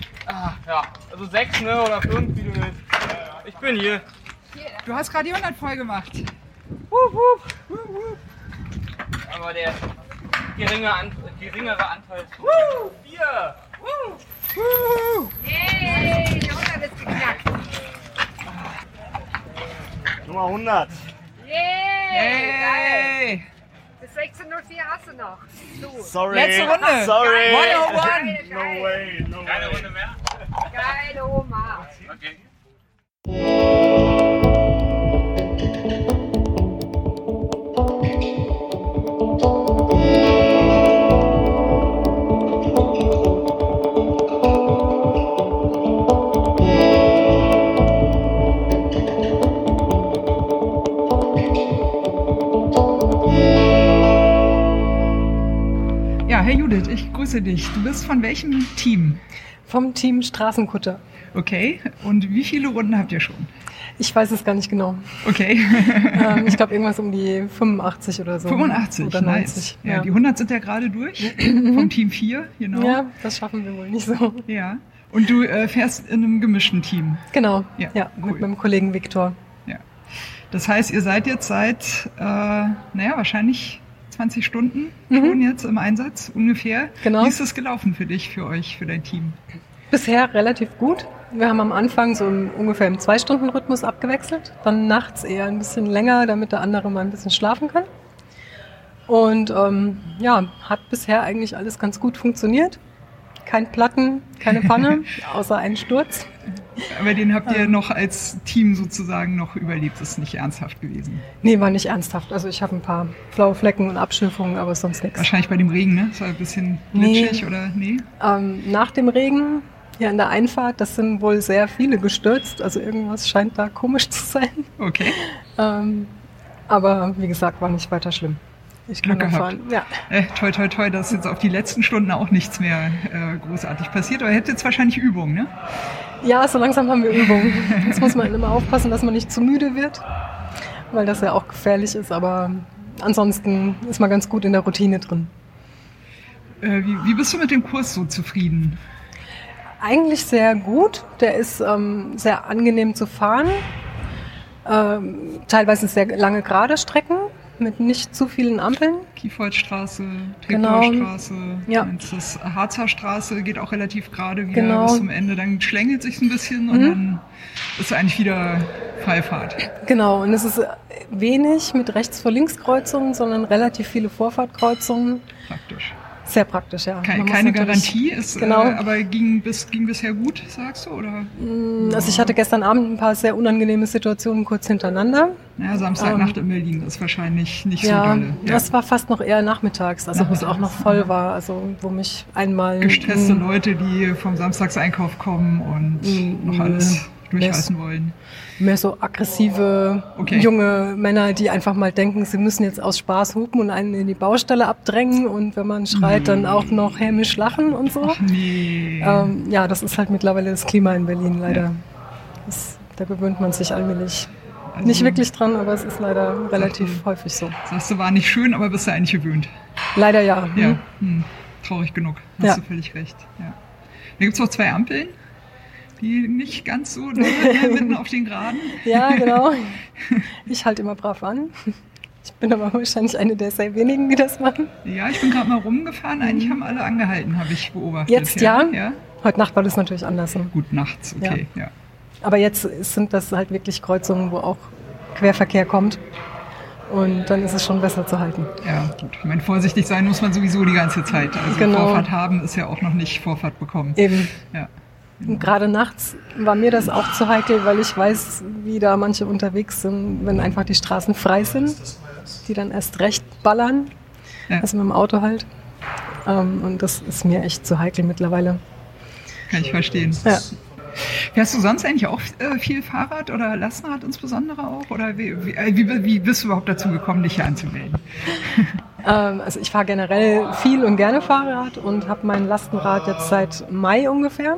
Ja, also sechs, ne, oder fünf, wie du willst. Ich bin hier. Du hast gerade die 100 voll gemacht. Aber der geringe An geringere Anteil. Woo! Vier! Yay, die 100 ist geknackt. Nummer 100. Yay. Hey! Bis 16.04 hast du noch. Du. Sorry. Letzte Runde. Sorry. 101. Geil, No way, no Keine way. Runde mehr? Geil, Oma. Okay. Judith, ich grüße dich. Du bist von welchem Team? Vom Team Straßenkutter. Okay. Und wie viele Runden habt ihr schon? Ich weiß es gar nicht genau. Okay. Ähm, ich glaube irgendwas um die 85 oder so. 85, oder nice. 90. Ja, Ja. die 100 sind ja gerade durch. Vom Team 4, genau. ja, das schaffen wir wohl nicht so. Ja. Und du äh, fährst in einem gemischten Team. Genau. Ja, Ja, cool. mit meinem Kollegen Viktor. Ja. Das heißt, ihr seid jetzt seit, äh, naja, wahrscheinlich 20 Stunden schon jetzt im Einsatz ungefähr. Mhm. Genau. Wie ist es gelaufen für dich, für euch, für dein Team? Bisher relativ gut. Wir haben am Anfang so im, ungefähr im Zwei-Stunden-Rhythmus abgewechselt. Dann nachts eher ein bisschen länger, damit der andere mal ein bisschen schlafen kann. Und ähm, ja, hat bisher eigentlich alles ganz gut funktioniert. Kein Platten, keine Panne, außer ein Sturz. Aber den habt ihr noch als Team sozusagen noch überlebt. Das ist nicht ernsthaft gewesen. Nee, war nicht ernsthaft. Also ich habe ein paar blaue Flecken und Abschürfungen, aber sonst nichts. Wahrscheinlich bei dem Regen, ne? Das war ein bisschen Nee. glitschig oder nee? Ähm, nach dem Regen, ja in der Einfahrt, das sind wohl sehr viele gestürzt. Also irgendwas scheint da komisch zu sein. Okay. Ähm, aber wie gesagt, war nicht weiter schlimm. Ich kann Glück gehabt. fahren. Ja. Äh, toi, toi, toi, dass jetzt auf die letzten Stunden auch nichts mehr äh, großartig passiert. Aber ihr hättet jetzt wahrscheinlich Übung, ne? ja, so langsam haben wir Übung. Jetzt muss man immer aufpassen, dass man nicht zu müde wird, weil das ja auch gefährlich ist. Aber ansonsten ist man ganz gut in der Routine drin. Äh, wie, wie bist du mit dem Kurs so zufrieden? Eigentlich sehr gut. Der ist ähm, sehr angenehm zu fahren. Ähm, teilweise sehr lange gerade Strecken mit nicht zu vielen Ampeln. Kiefoldstraße, Genau. Treptaustraße, Ja. das Harzer Straße geht auch relativ gerade wieder Genau. bis zum Ende. Dann schlängelt sich ein bisschen und Mhm. dann ist eigentlich wieder Freifahrt. Genau, und es ist wenig mit rechts vor links Kreuzungen, sondern relativ viele Vorfahrtkreuzungen. Praktisch. Sehr praktisch, ja. Keine, keine Garantie, ist, Genau. äh, aber ging, bis, ging bisher gut, sagst du? Oder? Mm, Also ich hatte gestern Abend ein paar sehr unangenehme Situationen kurz hintereinander. Naja, Samstagnacht Ähm, in Berlin ist wahrscheinlich nicht ja, so dolle. das war fast noch eher nachmittags, also wo es auch noch voll war, also wo mich einmal Gestresste Mm, Leute, die vom Samstagseinkauf kommen und Mm, noch alles nö. durchreißen wollen. Mehr so aggressive Okay. junge Männer, die einfach mal denken, sie müssen jetzt aus Spaß hupen und einen in die Baustelle abdrängen und wenn man schreit, dann auch noch hämisch lachen und so. Nee. Ähm, ja, das ist halt mittlerweile das Klima in Berlin leider. Das, da gewöhnt man sich allmählich. Also- Nicht wirklich dran, aber es ist leider relativ häufig so. Sagst du, war nicht schön, aber bist du eigentlich gewöhnt. Leider ja. Ja, Hm. hm. traurig genug. Hast Ja. du völlig recht. Ja. Da gibt es auch zwei Ampeln, die nicht ganz so sind, mitten auf den Geraden. Ja, genau. Ich halte immer brav an. Ich bin aber wahrscheinlich eine der sehr wenigen, die das machen. Ja, ich bin gerade mal rumgefahren. Eigentlich haben alle angehalten, habe ich beobachtet. Jetzt ja. ja. Heute Nacht war das natürlich anders. ne? Gut, nachts, okay. Ja. Aber jetzt sind das halt wirklich Kreuzungen, wo auch Querverkehr kommt. Und dann ist es schon besser zu halten. Ja, gut. Ich meine, vorsichtig sein muss man sowieso die ganze Zeit. Also Genau. Vorfahrt haben ist ja auch noch nicht Vorfahrt bekommen. Eben. Ja. Gerade nachts war mir das auch zu heikel, weil ich weiß, wie da manche unterwegs sind, wenn einfach die Straßen frei sind, die dann erst recht ballern, Ja. also mit dem Auto halt. Ähm, und das ist mir echt zu heikel mittlerweile. Kann ich verstehen. Ja. Fährst du sonst eigentlich auch äh, viel Fahrrad oder Lastenrad insbesondere auch? Oder wie, wie, äh, wie, wie bist du überhaupt dazu gekommen, dich hier anzumelden? Ähm, also ich fahre generell viel und gerne Fahrrad und habe mein Lastenrad jetzt seit Mai ungefähr.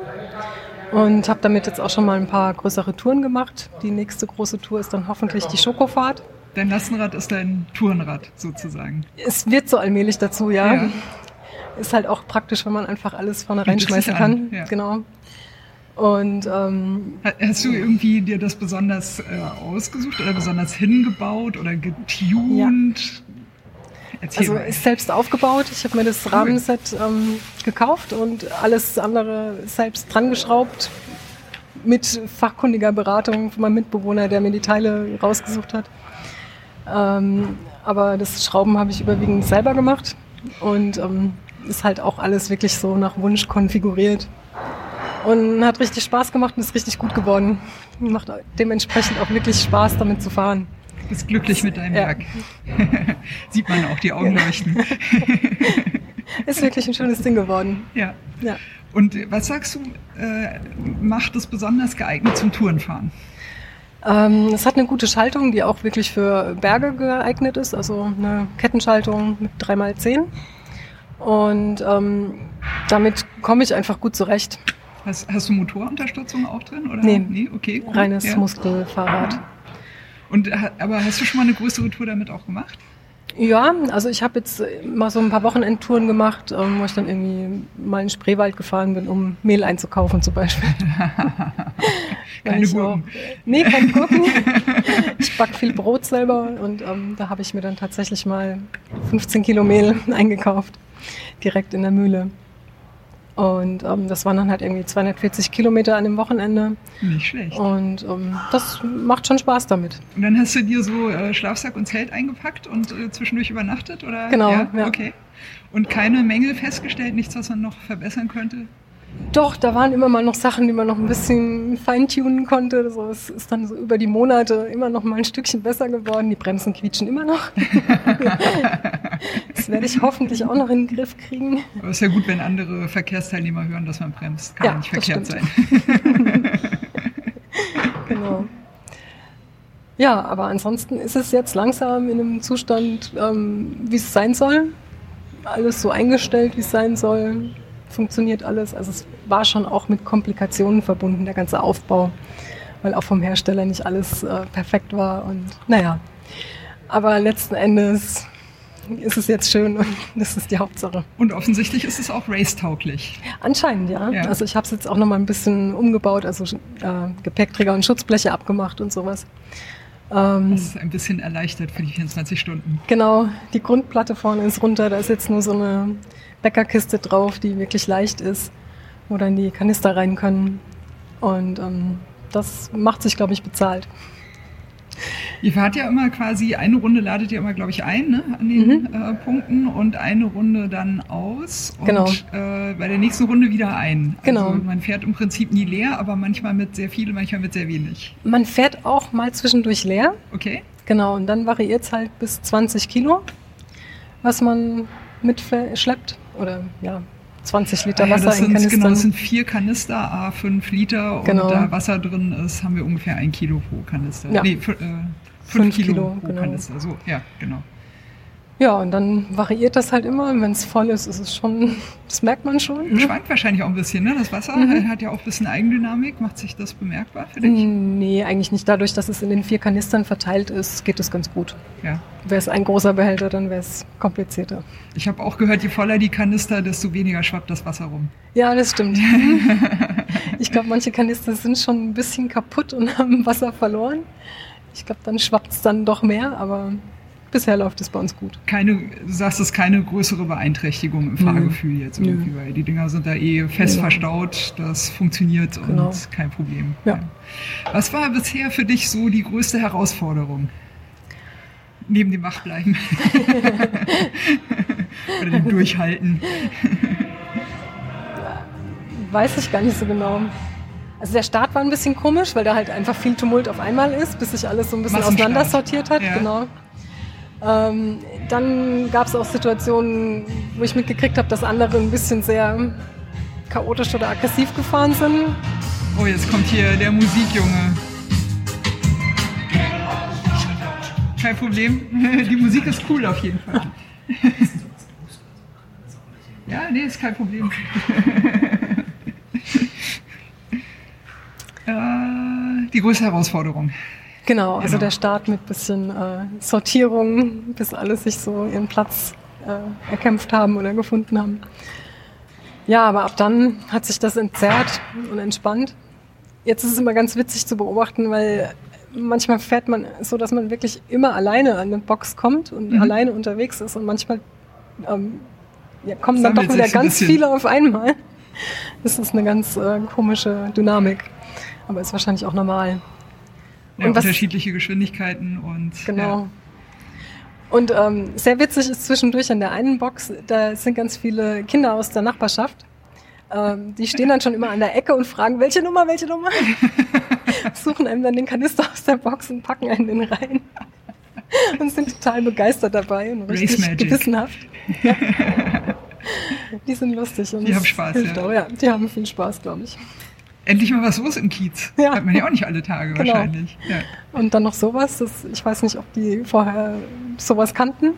Und habe damit jetzt auch schon mal ein paar größere Touren gemacht. Die nächste große Tour ist dann hoffentlich die Schokofahrt. Dein Lastenrad ist dein Tourenrad sozusagen. Es wird so allmählich dazu, ja. Ja. Ist halt auch praktisch, wenn man einfach alles vorne reinschmeißen an, kann. ja. Genau. Und ähm, Ha- Hast du irgendwie dir das besonders äh, ausgesucht oder besonders hingebaut oder getuned? Erzähl also mal. ist selbst aufgebaut. Ich habe mir das Rahmenset ähm, gekauft und alles andere selbst dran geschraubt mit fachkundiger Beratung von meinem Mitbewohner, der mir die Teile rausgesucht hat. Ähm, aber das Schrauben habe ich überwiegend selber gemacht und ähm, ist halt auch alles wirklich so nach Wunsch konfiguriert. Und hat richtig Spaß gemacht und ist richtig gut geworden. Macht dementsprechend auch wirklich Spaß, damit zu fahren. Du bist glücklich mit deinem Ja. Werk. Sieht man auch, die Augen leuchten. Ist wirklich ein schönes Ding geworden. ja. Ja. Und was sagst du, äh, macht es besonders geeignet zum Tourenfahren? Ähm, es hat eine gute Schaltung, die auch wirklich für Berge geeignet ist, also eine Kettenschaltung mit 3x10. Und ähm, damit komme ich einfach gut zurecht. Hast, hast du Motorunterstützung auch drin? Oder? Nee. nee okay. cool. Reines Ja. Muskelfahrrad. Und, ha- aber hast du schon mal eine größere Tour damit auch gemacht? Ja, also ich habe jetzt mal so ein paar Wochenendtouren gemacht, ähm, wo ich dann irgendwie mal in den Spreewald gefahren bin, um Mehl einzukaufen zum Beispiel. Keine Gurken. Auch, nee, keine Gurken. ich back viel Brot selber und ähm, da habe ich mir dann tatsächlich mal 15 Kilo Mehl eingekauft, direkt in der Mühle. Und ähm, das waren dann halt irgendwie 240 Kilometer an dem Wochenende. Nicht schlecht. Und ähm, das macht schon Spaß damit. Und dann hast du dir so äh, Schlafsack und Zelt eingepackt und äh, zwischendurch übernachtet, oder? Genau, Ja, ja. Okay. Und keine Mängel festgestellt, nichts, was man noch verbessern könnte? Doch, da waren immer mal noch Sachen, die man noch ein bisschen feintunen konnte. So, es ist dann so über die Monate immer noch mal ein Stückchen besser geworden. Die Bremsen quietschen immer noch. das werde ich hoffentlich auch noch in den Griff kriegen. Aber ist ja gut, wenn andere Verkehrsteilnehmer hören, dass man bremst. Kann Ja, ja nicht verkehrt sein. Genau. Ja, aber ansonsten ist es jetzt langsam in einem Zustand, ähm, wie es sein soll. Alles so eingestellt, wie es sein soll. Funktioniert alles. Also es war schon auch mit Komplikationen verbunden, der ganze Aufbau, weil auch vom Hersteller nicht alles äh, perfekt war. Und naja, aber letzten Endes ist es jetzt schön und das ist die Hauptsache. Und offensichtlich ist es auch racetauglich. Anscheinend, ja. Ja. Also ich habe es jetzt auch noch mal ein bisschen umgebaut, also äh, Gepäckträger und Schutzbleche abgemacht und sowas. Ähm, Das ist ein bisschen erleichtert für die 24 Stunden. genau, die Grundplatte vorne ist runter, da ist jetzt nur so eine Bäckerkiste drauf, die wirklich leicht ist, wo dann die Kanister rein können. Und ähm, das macht sich, glaube ich, bezahlt. Ihr fahrt ja immer quasi, eine Runde ladet ihr immer, glaube ich, ein ne, an den Mhm. äh, Punkten und eine Runde dann aus und Genau. äh, bei der nächsten Runde wieder ein. Genau. Also man fährt im Prinzip nie leer, aber manchmal mit sehr viel, manchmal mit sehr wenig. Man fährt auch mal zwischendurch leer. Okay? Genau, und dann variiert es halt bis 20 Kilo, was man mitschleppt. Oder ja, 20 Liter Ah ja, Wasser in Kanistern. genau, das sind vier Kanister, a 5 Liter Genau. und da Wasser drin ist, haben wir ungefähr ein Kilo pro Kanister. Ja. Nee, fü- äh, Fünf fünf Kilo, Kilo, pro genau. Kanister. So, ja, genau. Ja, und dann variiert das halt immer. Wenn es voll ist, ist es schon, das merkt man schon. ne? Schwankt wahrscheinlich auch ein bisschen, ne? Das Wasser Mhm. hat ja auch ein bisschen Eigendynamik. Macht sich das bemerkbar für dich? Nee, eigentlich nicht. Dadurch, dass es in den vier Kanistern verteilt ist, geht es ganz gut. Ja. Wäre es ein großer Behälter, dann wäre es komplizierter. Ich habe auch gehört, je voller die Kanister, desto weniger schwappt das Wasser rum. Ja, das stimmt. ich glaube, manche Kanister sind schon ein bisschen kaputt und haben Wasser verloren. Ich glaube, dann schwappt es dann doch mehr, aber bisher läuft es bei uns gut. Keine, du sagst, es ist keine größere Beeinträchtigung im Fahrgefühl jetzt Nö. irgendwie, weil die Dinger sind da eh fest Genau. verstaut, das funktioniert Genau. und kein Problem. Ja. Was war bisher für dich so die größte Herausforderung? Neben dem Wachbleiben. Oder dem Durchhalten. Weiß ich gar nicht so genau. Also der Start war ein bisschen komisch, weil da halt einfach viel Tumult auf einmal ist, bis sich alles so ein bisschen Massenstart. auseinander sortiert hat. Ja. Genau. Ähm, dann gab es auch Situationen, wo ich mitgekriegt habe, dass andere ein bisschen sehr chaotisch oder aggressiv gefahren sind. Oh, jetzt kommt hier der Musikjunge. Kein Problem. Die Musik ist cool auf jeden Fall. Ja, nee, ist kein Problem. äh, die größte Herausforderung. Genau, also Genau. der Start mit bisschen äh, Sortierung, bis alle sich so ihren Platz äh, erkämpft haben oder gefunden haben. Ja, aber ab dann hat sich das entzerrt und entspannt. Jetzt ist es immer ganz witzig zu beobachten, weil manchmal fährt man so, dass man wirklich immer alleine an eine Box kommt und Mhm. alleine unterwegs ist und manchmal ähm, ja, kommen dann doch wieder ein ganz bisschen. viele auf einmal. Das ist eine ganz äh, komische Dynamik, aber ist wahrscheinlich auch normal. Ja, Und was- unterschiedliche Geschwindigkeiten und Genau. Und ähm, sehr witzig ist zwischendurch in der einen Box, da sind ganz viele Kinder aus der Nachbarschaft. Ähm, die stehen dann schon immer an der Ecke und fragen, welche Nummer, welche Nummer? Suchen einem dann den Kanister aus der Box und packen einen den rein. Und sind total begeistert dabei und Race richtig Magic. gewissenhaft. Ja. Die sind lustig. Und Die haben Spaß, ja. Auch, ja. Die haben viel Spaß, glaube ich. Endlich mal was los im Kiez. Ja. Hat man ja auch nicht alle Tage Genau. wahrscheinlich. Ja. Und dann noch sowas. Das, ich weiß nicht, ob die vorher sowas kannten.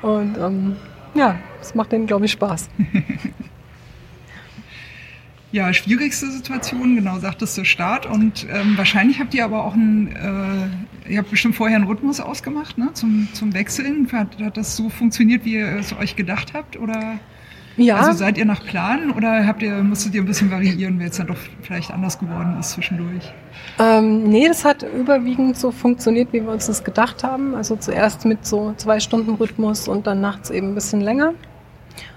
Und ähm, ja, es macht denen, glaube ich, Spaß. Ja, schwierigste Situation, genau, sagtest du Start. Und ähm, wahrscheinlich habt ihr aber auch einen, äh, ihr habt bestimmt vorher einen Rhythmus ausgemacht, ne? Zum, zum Wechseln. Hat, hat das so funktioniert, wie ihr es euch gedacht habt? Oder Ja, also seid ihr nach Plan oder habt ihr, musstet ihr ein bisschen variieren, weil es dann doch vielleicht anders geworden ist zwischendurch? ähm, nee, das hat überwiegend so funktioniert, wie wir uns das gedacht haben. Also zuerst mit so zwei Stunden Rhythmus und dann nachts eben ein bisschen länger.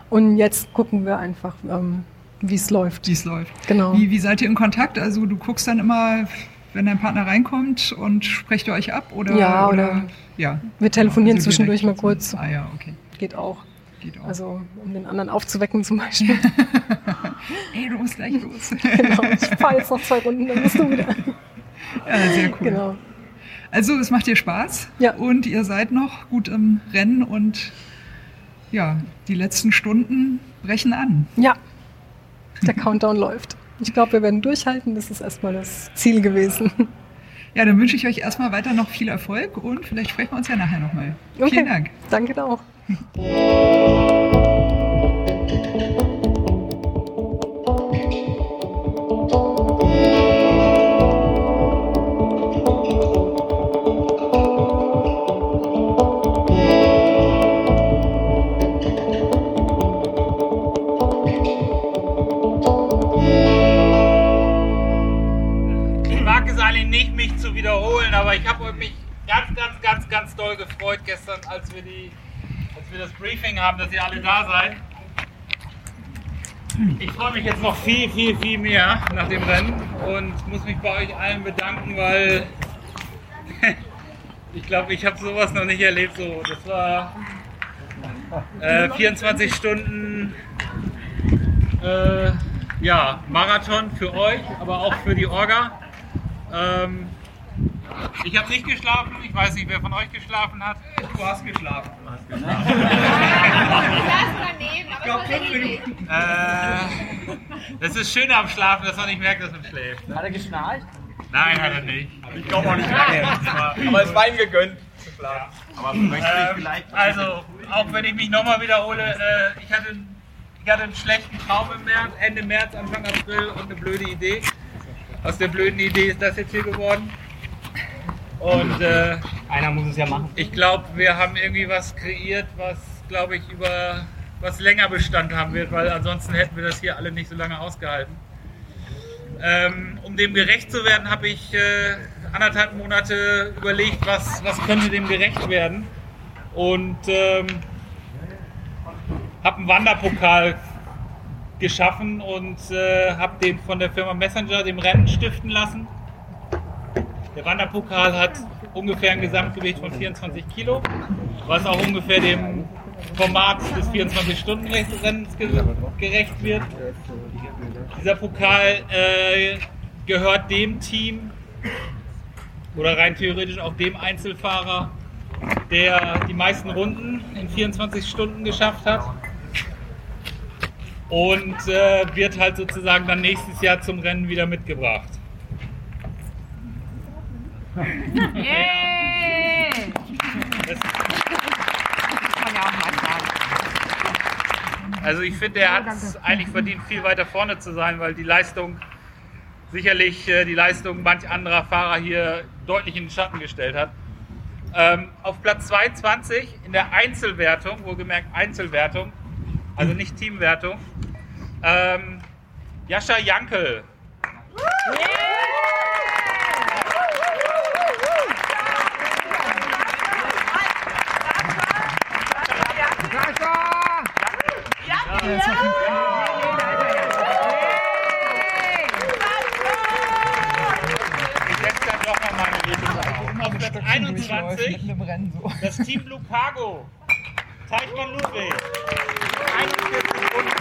Und jetzt gucken wir einfach, ähm, wie es läuft. Wie es läuft. Genau. Wie, wie seid ihr in Kontakt? Also du guckst dann immer, wenn dein Partner reinkommt und sprecht ihr euch ab? Oder, Ja, oder- ja. Wir telefonieren Also zwischendurch mal kurz. Ah ja, okay. Geht auch. Geht auch. Also um den anderen aufzuwecken zum Beispiel. Ey, du musst gleich los. genau. Ich fahre jetzt noch zwei Runden, dann bist du wieder. ja, sehr cool. Genau. Also es macht dir Spaß Ja. und ihr seid noch gut im Rennen und ja, die letzten Stunden brechen an. Ja, der Countdown läuft. Ich glaube, wir werden durchhalten. Das ist erstmal das Ziel gewesen. Ja, dann wünsche ich euch erstmal weiter noch viel Erfolg und vielleicht sprechen wir uns ja nachher nochmal. Okay. Vielen Dank. Danke auch. Doll gefreut gestern, als wir, die, als wir das Briefing haben, dass ihr alle da seid. Ich freue mich jetzt noch viel, viel, viel mehr nach dem Rennen und muss mich bei euch allen bedanken, weil ich glaube, ich habe sowas noch nicht erlebt. So, das war äh, 24 Stunden äh, ja, Marathon für euch, aber auch für die Orga. Ähm, ich habe nicht geschlafen. Ich weiß nicht, wer von euch geschlafen hat. Du hast geschlafen. Du hast geschlafen. Ich glaube, fünf Minuten. äh, das ist schön am Schlafen, dass man nicht merkt, dass man schläft. Hat er geschnarcht? Nein, hat er nicht. Ich glaube auch nicht lange. Aber es war ihm gegönnt. Aber ähm, also, auch wenn ich mich nochmal wiederhole, äh, ich, hatte, ich hatte einen schlechten Traum im März, Ende März, Anfang April und eine blöde Idee. Aus der blöden Idee ist das jetzt hier geworden. Und äh, Einer muss es ja machen. ich glaube, wir haben irgendwie was kreiert, was, glaube ich, über was länger Bestand haben wird, weil ansonsten hätten wir das hier alle nicht so lange ausgehalten. Ähm, um dem gerecht zu werden, habe ich äh, anderthalb Monate überlegt, was, was könnte dem gerecht werden. Und ähm, habe einen Wanderpokal geschaffen und äh, habe den von der Firma Messenger dem Rennen stiften lassen. Der Wanderpokal hat ungefähr ein Gesamtgewicht von 24 Kilo, was auch ungefähr dem Format des 24-Stunden-Rennens ge gerecht wird. Dieser Pokal äh, gehört dem Team oder rein theoretisch auch dem Einzelfahrer, der die meisten Runden in 24 Stunden geschafft hat. Und äh, wird halt sozusagen dann nächstes Jahr zum Rennen wieder mitgebracht. Yay! Das, Kann man ja auch mal sagen. also ich finde, er hat es eigentlich verdient, viel weiter vorne zu sein, weil die Leistung sicherlich äh, die Leistung manch anderer Fahrer hier deutlich in den Schatten gestellt hat. Ähm, auf Platz 22 in der Einzelwertung, wohlgemerkt Einzelwertung, also nicht Teamwertung, ähm, Jascha Jankel. Ich setze dann doch noch meine Rede auf. Auf Platz 21 das Team Blue Cargo. Teichmann Ludwig. 41 Sekunden.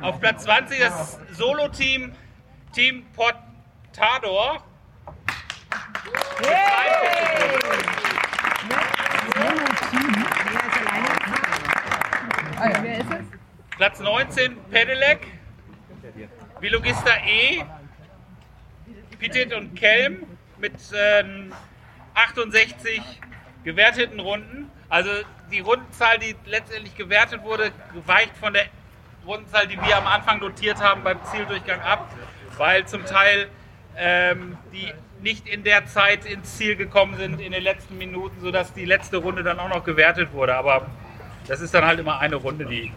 Auf Platz 20 das Solo-Team Team Portador. Mit 42 Sekunden. Wer ist es? Platz 19 Pedelec. Vilogista E. Pitit und Kelm mit ähm, 68 gewerteten Runden. Also die Rundenzahl, die letztendlich gewertet wurde, weicht von der Rundenzahl, die wir am Anfang notiert haben beim Zieldurchgang ab, weil zum Teil ähm, die nicht in der Zeit ins Ziel gekommen sind in den letzten Minuten, sodass die letzte Runde dann auch noch gewertet wurde. Aber das ist dann halt immer eine Runde, die.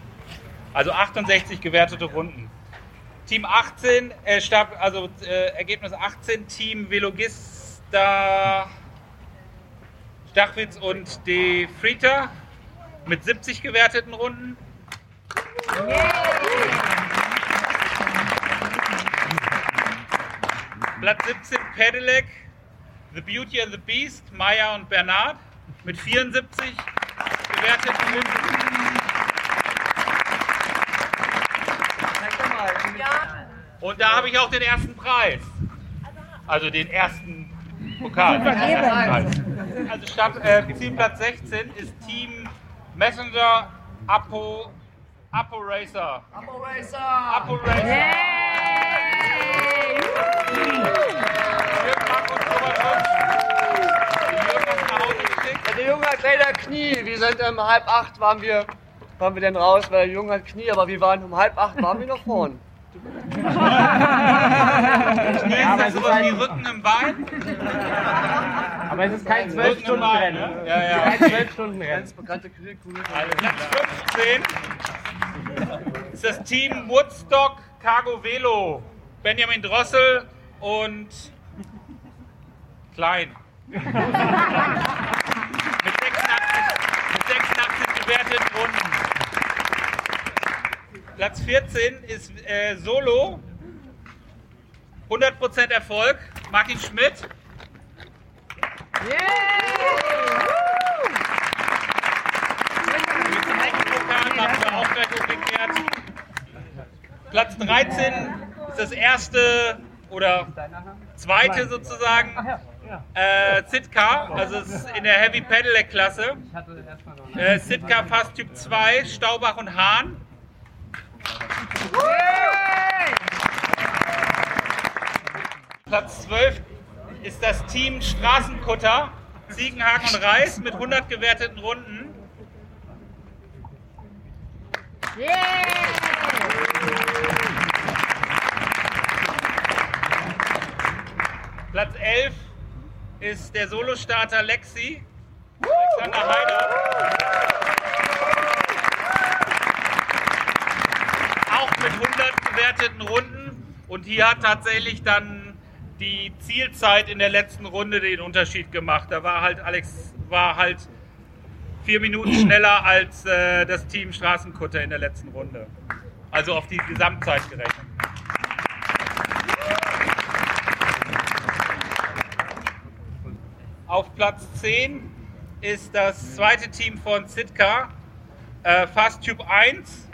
Also 68 gewertete Runden. Team 18, äh, Stab, also äh, Ergebnis 18, Team Velogista Stachwitz und De Frieter mit 70 gewerteten Runden. Platz 17 Pedelec, The Beauty and the Beast, Maya und Bernard mit 74 gewerteten Runden. Und da habe ich auch den ersten Preis. Also den ersten Pokal. den ersten. Also äh, Zielplatz 16 ist Team Messenger Apo, Apo Racer. Apo Racer! Apo Racer! Der Junge hat leider Knie. Wir sind um halb acht waren wir, waren wir dann raus, weil der Junge hat Knie, aber wir waren um halb acht waren wir noch vorn. Knie ist das sowas wie Rücken im Bein? Aber es ist kein Rücken im Bein, 12-Stunden-Rennen. ne? Ja, ja. Kein 12-Stunden-Rennen. Ganz bekannte. Also Platz 15 ist das Team Woodstock Cargo Velo. Benjamin Drossel und Klein. mit, 86, mit 86 gewerteten Runden. Platz 14 ist äh, Solo. 100% Erfolg. Martin Schmidt. Wir auch gleich umgekehrt. Platz 13 ist das erste oder zweite sozusagen äh, Sitka, also ist in der Heavy Pedelec Klasse. Äh, Sitka Fast Typ 2, Staubach und Hahn. Platz 12 ist das Team Straßenkutter, Ziegenhagen und Reis mit 100 gewerteten Runden. Platz 11 ist der Solostarter Lexi. Alexander Heider. Auch mit 100 gewerteten Runden. Und hier hat tatsächlich dann die Zielzeit in der letzten Runde den Unterschied gemacht. Da war halt Alex war halt vier Minuten schneller als äh, das Team Straßenkutter in der letzten Runde. Also auf die Gesamtzeit gerechnet. Auf Platz 10 ist das zweite Team von Sitka, äh, Fast Tube 1,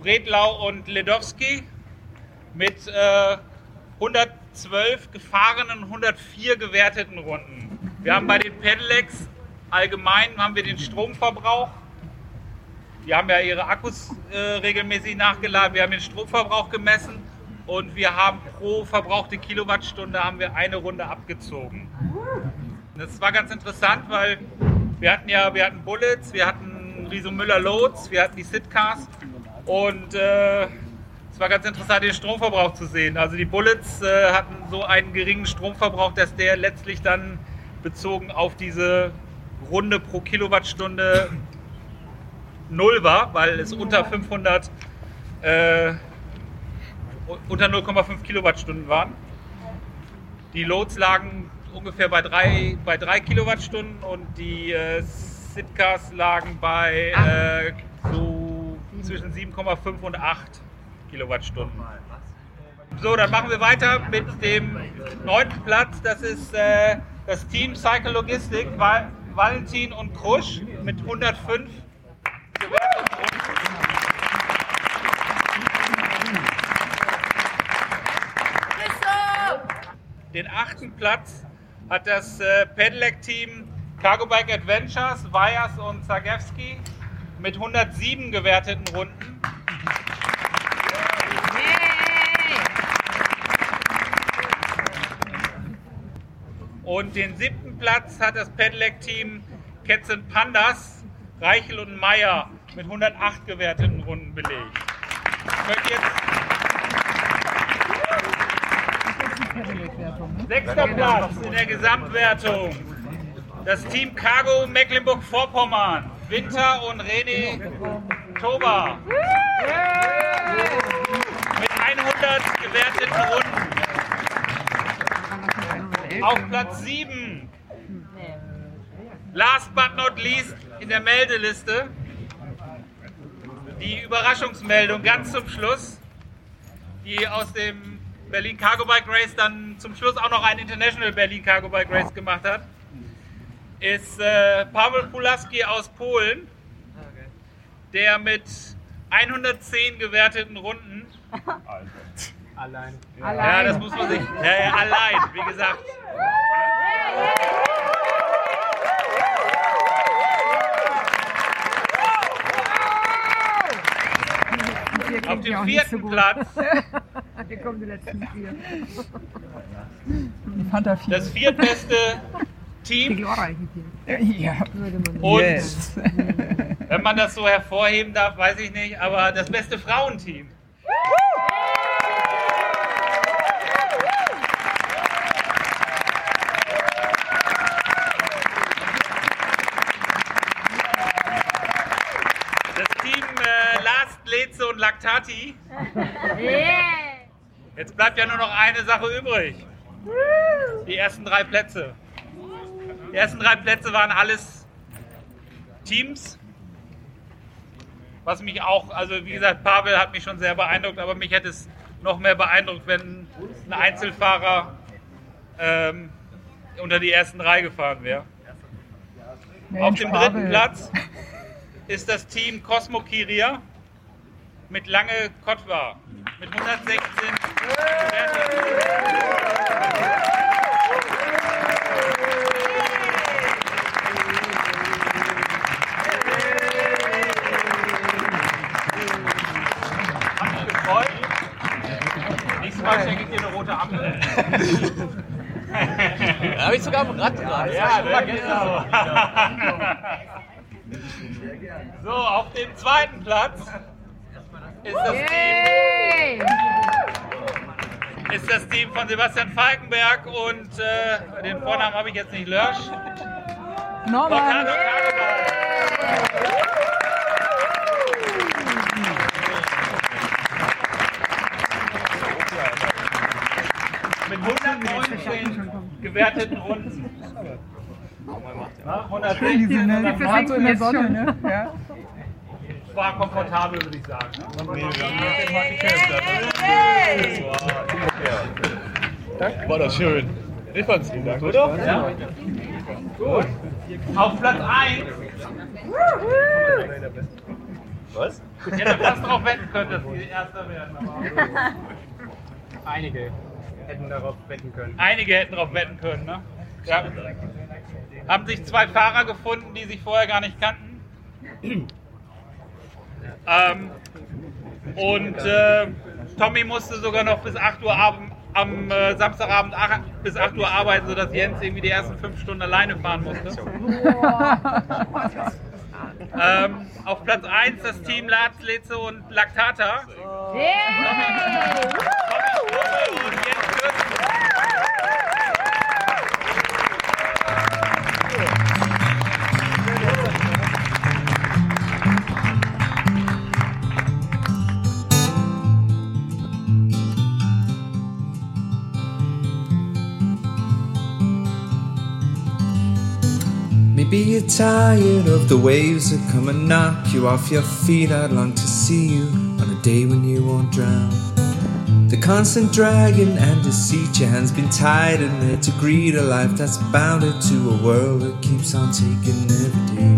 Bredlau und Ledowski mit äh, 112 gefahrenen, 104 gewerteten Runden. Wir haben bei den Pedelecs allgemein haben wir den Stromverbrauch. Die haben ja ihre Akkus äh, regelmäßig nachgeladen. Wir haben den Stromverbrauch gemessen und wir haben pro verbrauchte Kilowattstunde haben wir eine Runde abgezogen. Das war ganz interessant, weil wir hatten ja, wir hatten Bullets, wir hatten Riso Müller Loads, wir hatten die Sitcars und äh, es war ganz interessant, den Stromverbrauch zu sehen. Also die Bullets äh, hatten so einen geringen Stromverbrauch, dass der letztlich dann bezogen auf diese Runde pro Kilowattstunde null war, weil es unter 500, äh, unter 0,5 Kilowattstunden waren. Die Loads lagen ungefähr bei 3 bei drei Kilowattstunden und die äh, Sitcas lagen bei äh, so zwischen 7,5 und 8 Kilowattstunden. So, dann machen wir weiter mit dem neunten Platz. Das ist äh, das Team Cycle Logistik, Val Valentin und Krusch mit 105 Den achten Platz hat das äh, Pedelec-Team Cargo Bike Adventures, Vayas und Zagewski mit 107 gewerteten Runden. Und den siebten Platz hat das Pedelec-Team Cats and Pandas, Reichel und Meyer mit 108 gewerteten Runden belegt. Ich möchte jetzt Sechster Platz in der Gesamtwertung. Das Team Cargo Mecklenburg-Vorpommern. Winter und René Toba. Mit 100 gewerteten Runden. Auf Platz 7. Last but not least in der Meldeliste. Die Überraschungsmeldung ganz zum Schluss, die aus dem Berlin Cargo Bike Race dann zum Schluss auch noch ein International Berlin Cargo Bike Race gemacht hat, ist äh, Paweł Pulaski aus Polen, der mit 110 gewerteten Runden. Allein. Ja, das muss man sich. Ja, ja, allein, wie gesagt. Auf dem vierten Platz Hier kommen die letzten vier. das viertbeste Team. Ja. Und Yes. wenn man das so hervorheben darf, weiß ich nicht, aber das beste Frauenteam. Das Team äh, Last, Leze und Lactati. Jetzt bleibt ja nur noch eine Sache übrig. Die ersten drei Plätze. Die ersten drei Plätze waren alles Teams. Was mich auch, also wie gesagt, Pavel hat mich schon sehr beeindruckt, aber mich hätte es noch mehr beeindruckt, wenn ein Einzelfahrer ähm, unter die ersten drei gefahren wäre. Auf dem dritten Pavel. Platz ist das Team Cosmo Kiria mit Lange Kotwa mit 116 ich sogar am Rad gerade. Ja, genau. So, auf dem zweiten Platz ist das Team, ist das Team von Sebastian Falkenberg und äh, den Vornamen habe ich jetzt nicht Lörsch. Norman. Mit 119 gewerteten Runden. Na, 116 Diese, ne? und Die dann versinken in der Sonne, schon. ne? Ja. War komfortabel, würde ich sagen. War das schön. Ich fand's Dank, oder? Ja. Gut. Auf Platz 1. Was? Ich hätte fast darauf wetten können, dass sie Erster werden. Aber Einige hätten darauf wetten können. einige hätten darauf wetten können. Ne? Ja. Haben sich zwei Fahrer gefunden, die sich vorher gar nicht kannten. ähm, und äh, Tommy musste sogar noch bis 8 Uhr abend, am äh, Samstagabend ach, bis 8 Uhr arbeiten, sodass Jens irgendwie die ersten fünf Stunden alleine fahren musste. ähm, Auf Platz 1 das Team Latzlitze und Laktata. Maybe you're tired of the waves that come and knock you off your feet. I'd long to see you on a day when you won't drown. The constant dragging and deceit, your hands been tied and there to greet a life that's bounded to a world that keeps on taking every day.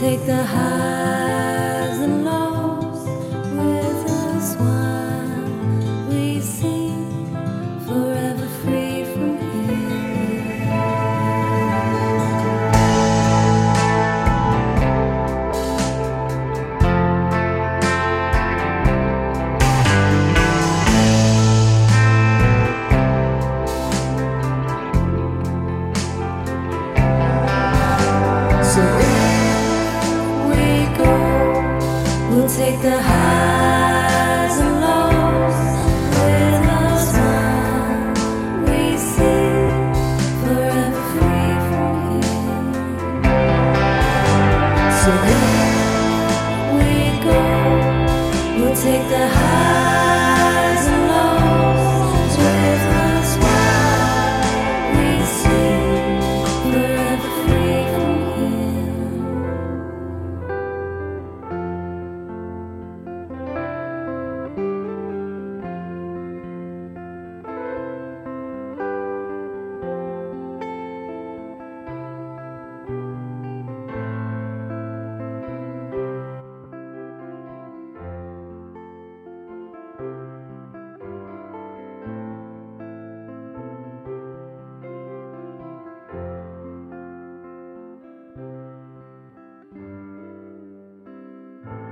take the highs